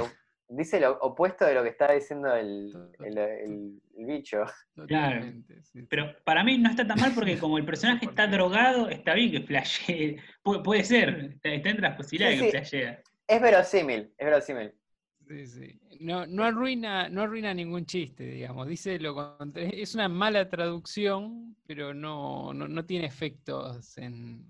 dice lo opuesto de lo que está diciendo el, el- el- el bicho. Sí, sí. Pero para mí no está tan mal porque como el personaje está drogado, está bien que flashee. Pu- puede ser, está, entre las posibilidades Sí, que flashea. Es verosímil, es verosímil. Sí, sí. No, no, arruina, no arruina ningún chiste, digamos. Dice lo contrario. Es una mala traducción, pero no, no, no tiene efectos en,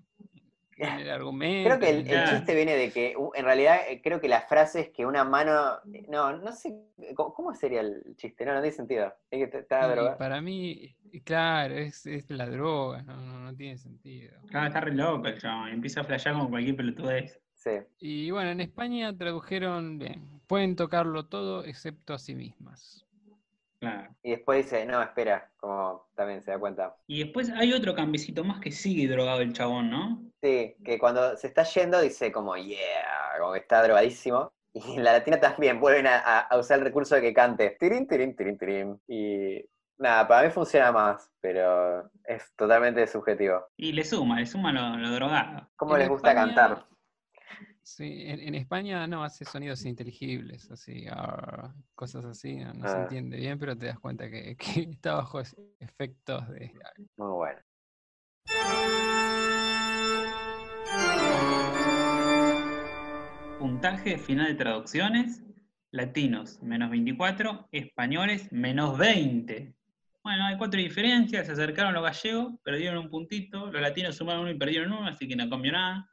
en el argumento. Creo que el, chiste viene de que, en realidad, eh, creo que la frase es que una mano. No, no sé. ¿Cómo, cómo sería el chiste? No, no tiene sentido. Es que está Y drogado. para mí, claro, es, es la droga, no, no, no tiene sentido. Claro, está re loco el chabón, empieza a flashear con cualquier pelotudez. Sí. Y bueno, en España tradujeron bien. Pueden tocarlo todo excepto a sí mismas. Claro. Y después dice, no, espera, como también se da cuenta. Y después hay otro cambiecito más que sigue drogado el chabón, ¿no? Sí, que cuando se está yendo dice como, yeah, como que está drogadísimo. Y en la latina también vuelven a, usar el recurso de que cante. Tirín, tirín, tirín, tirín. Y nada, para mí funciona más, pero es totalmente subjetivo. Y le suma, le suma lo, lo drogado. ¿Cómo En les gusta España- cantar? Sí, en, en España no hace sonidos inteligibles, así, ah, cosas así, no, no se Ah. entiende bien, pero te das cuenta que, que está bajo efectos de... Muy bueno. Puntaje final de traducciones, latinos menos 24, españoles menos 20. Bueno, hay cuatro diferencias, se acercaron los gallegos, perdieron un puntito, los latinos sumaron uno y perdieron uno, así que no cambió nada.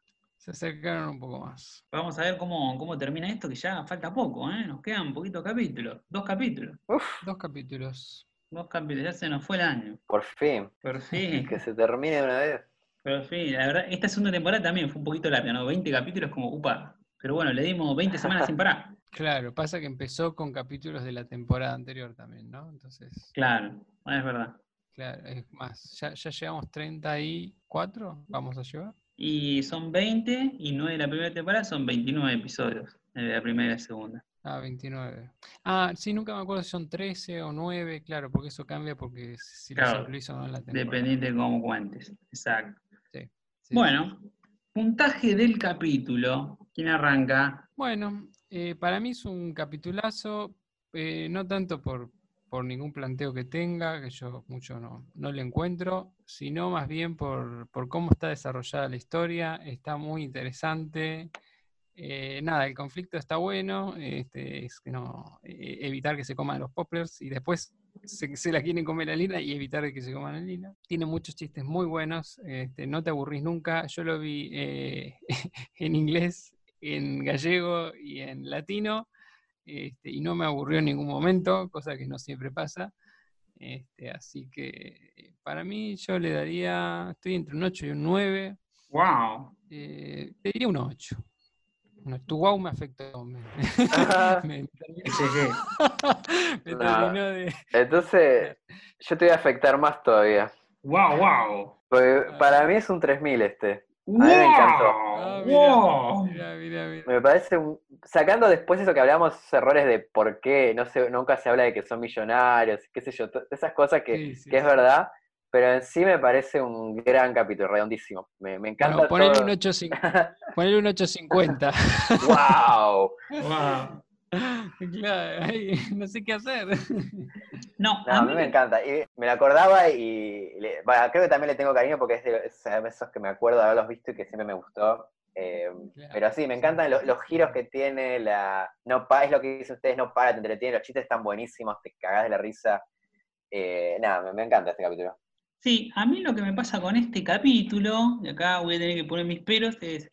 Se acercaron un poco más. Vamos a ver cómo, cómo termina esto, que ya falta poco, ¿eh? Nos quedan poquitos capítulos, dos capítulos, Dos capítulos. dos capítulos, ya se nos fue el año. Por fin. Por fin, Que se termine de una vez. por fin. La verdad, esta segunda temporada también fue un poquito larga, ¿no? 20 capítulos como, upa. Pero bueno, le dimos 20 semanas sin parar. Claro, pasa que empezó con capítulos de la temporada anterior también, ¿no? Entonces, Claro, es verdad. claro, es más, ya, ya llevamos 34, vamos a llevar. Y son 20 y 9 de la primera temporada, son 29 episodios de la primera y la segunda. Ah, 29. Ah, sí, nunca me acuerdo si son 13 o 9, claro, porque eso cambia porque si Claro, incluís o no la temporada. Dependiente de cómo cuentes. Exacto. Sí, sí, Bueno, puntaje del capítulo. ¿Quién arranca? Bueno, eh, para mí es un capitulazo, eh, no tanto por, por ningún planteo que tenga, que yo mucho no, no le encuentro, sino más bien por, por cómo está desarrollada la historia, está muy interesante. eh, nada, el conflicto está bueno, este, es que no, eh, evitar que se coman los poplars y después se, se la quieren comer a Lina y evitar que se coman a Lina. Tiene muchos chistes muy buenos, este, no te aburrís nunca. Yo lo vi eh, en inglés en gallego y en latino, este, y no me aburrió en ningún momento, cosa que no siempre pasa. Este, así que eh, para mí yo le daría, estoy entre un 8 y un 9, ¡Wow! eh, te diría un 8. No, tu wow me afectó. Me, Ajá. me No. de... Entonces, yo te voy a afectar más todavía. ¡Wow, wow! Porque Ah. para mí es un 3000 este. ¡Wow! mí me encantó. Ah, mira, ¡Wow! mira, mira, mira. Me parece un... Sacando después eso que hablamos, esos errores de por qué, no sé, nunca se habla de que son millonarios, qué sé yo, esas cosas que, Sí, sí, que es verdad, pero en sí me parece un gran capítulo, redondísimo. Me, me encanta Bueno, todo. un 8.50. Ponele un 8.50. ¡Wow! ¡Wow! Claro, ay, no sé qué hacer. No, No, a a mí me encanta. Y me lo acordaba y le- bueno, creo que también le tengo cariño porque es de es de esos que me acuerdo de haberlos visto y que siempre me gustó. Eh, Claro, pero sí, me sí. encantan lo- los giros que tiene, la no pa- es lo que dicen ustedes, no para, te entretiene, los chistes están buenísimos, te cagás de la risa. Eh, nada, me, me encanta este capítulo. Sí, a mí lo que me pasa con este capítulo, y acá voy a tener que poner mis peros, es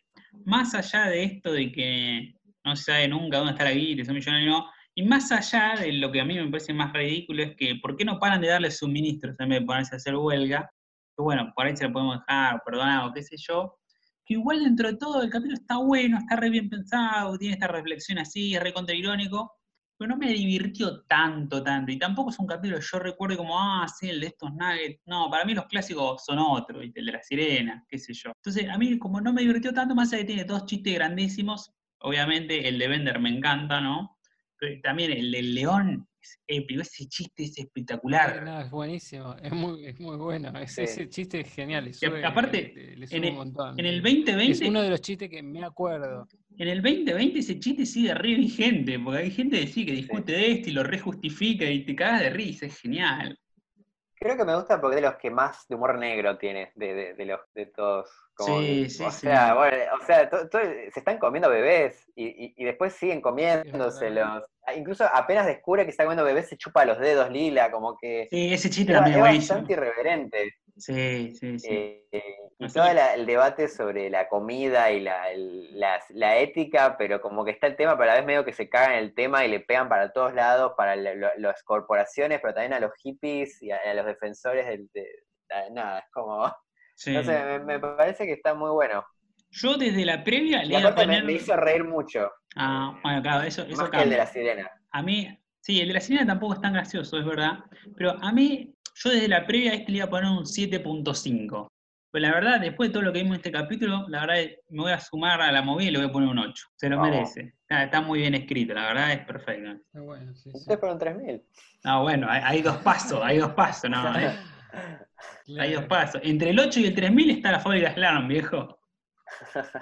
más allá de esto de que no se sabe nunca dónde está la guita, son millonarios, no, y más allá de lo que a mí me parece más ridículo es que, ¿por qué no paran de darle suministros en vez de ponerse a hacer huelga? Que bueno, por ahí se lo podemos dejar, perdonado, qué sé yo. Que igual dentro de todo el capítulo está bueno, está re bien pensado, tiene esta reflexión así, es re contrairónico, pero no me divirtió tanto, tanto. Y tampoco es un capítulo que yo recuerde como, ah, sí, el de estos nuggets. No, para mí los clásicos son ¿viste? el de la sirena, qué sé yo. Entonces, a mí como no me divirtió tanto, más allá de que tiene dos chistes grandísimos, obviamente el de Bender me encanta, ¿no? Pero también el del león es épico, ese chiste es espectacular. no, es buenísimo, es muy, es muy bueno. es- Sí. Ese chiste es genial. le Y sube- aparte, le- le en el- un montón. En el Es 2020, uno de los chistes que me acuerdo. en el 2020 ese chiste sigue re vigente, porque hay gente que sí, que discute de esto y lo rejustifica y te cagas de risa, es genial. Creo que me gusta porque es de los que más de humor negro tiene, de, de, de los, de todos. Como, Sí, sí, o sí. sea, bueno, o sea, to- to- se están comiendo bebés y, y- y después siguen comiéndoselos. Ah, Incluso apenas descubre que está comiendo bebés, se chupa los dedos lila, como que Sí, ese chiste es, también es bastante irreverente. Sí, sí, sí. Eh, y Así todo la- el debate sobre la comida y la, la ética, pero como que está el tema, pero a la vez medio que se cagan el tema y le pegan para todos lados, para lo- las corporaciones, pero también a los hippies y a, a los defensores del, de, nada, es como, sí. no sé, me, me parece que está muy bueno. Yo desde la previa Y le aparte me, poner... me hizo reír mucho, Ah, bueno, claro, eso, eso más que el de la sirena. A mí, sí, el de la sirena tampoco es tan gracioso, es verdad. Pero a mí, yo desde la previa a este le iba a poner un 7.5. Pero la verdad, después de todo lo que vimos en este capítulo, la verdad es- me voy a sumar a la movida y le voy a poner un 8. Se lo Vamos. merece. Está, está muy bien escrito, la verdad es perfecto. Está bueno, sí, sí. Ustedes fueron 3.000. No, bueno, hay, hay dos pasos, hay dos pasos, no, hay, hay dos pasos. Entre el 8 y el 3000 está la fábrica Slalom, viejo.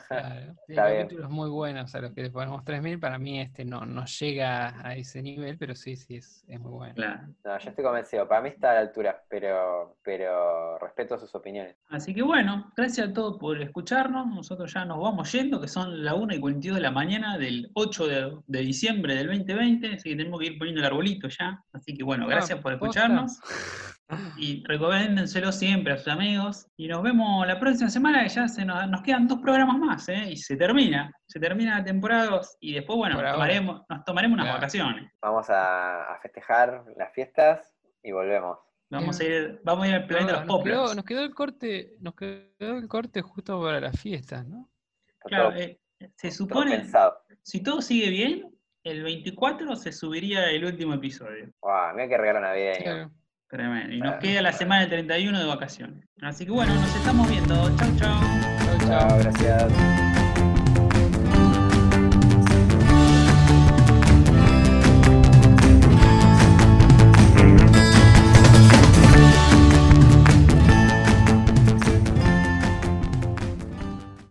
Claro. Tiene Está bien. capítulos muy buenos a los que le ponemos 3000. Para mí este no, no llega a ese nivel, pero sí, sí, es, es muy bueno. Claro. No, yo estoy convencido, para mí está a la altura, pero, pero respeto sus opiniones. Así que bueno, gracias a todos por escucharnos. Nosotros ya nos vamos yendo, que son la 1 y 42 de la mañana del 8 de, de diciembre del 2020. Así que tenemos que ir poniendo el arbolito ya. Así que bueno, gracias por ¿posta? escucharnos. Y recomiéndenselo siempre a sus amigos. Y nos vemos la próxima semana, que ya se nos, nos quedan dos programas más, ¿eh? Y se termina. Se termina la temporada y después, bueno, nos tomaremos, nos tomaremos unas Claro. vacaciones. Vamos a, a festejar las fiestas y volvemos. Vamos a ir, vamos a ir al planeta de No, los nos, quedó, nos quedó el corte, nos quedó el corte justo para las fiestas, ¿no? Claro, todo- eh, se todo supone, pensado. si todo sigue bien, el 24 se subiría el último episodio. Guau, mira qué regalo navideño. Claro. Tremendo. Y nos Ah. queda la semana del 31 de vacaciones. Así que bueno, nos estamos viendo. Chau, chau. Chau, chau. Chao, gracias.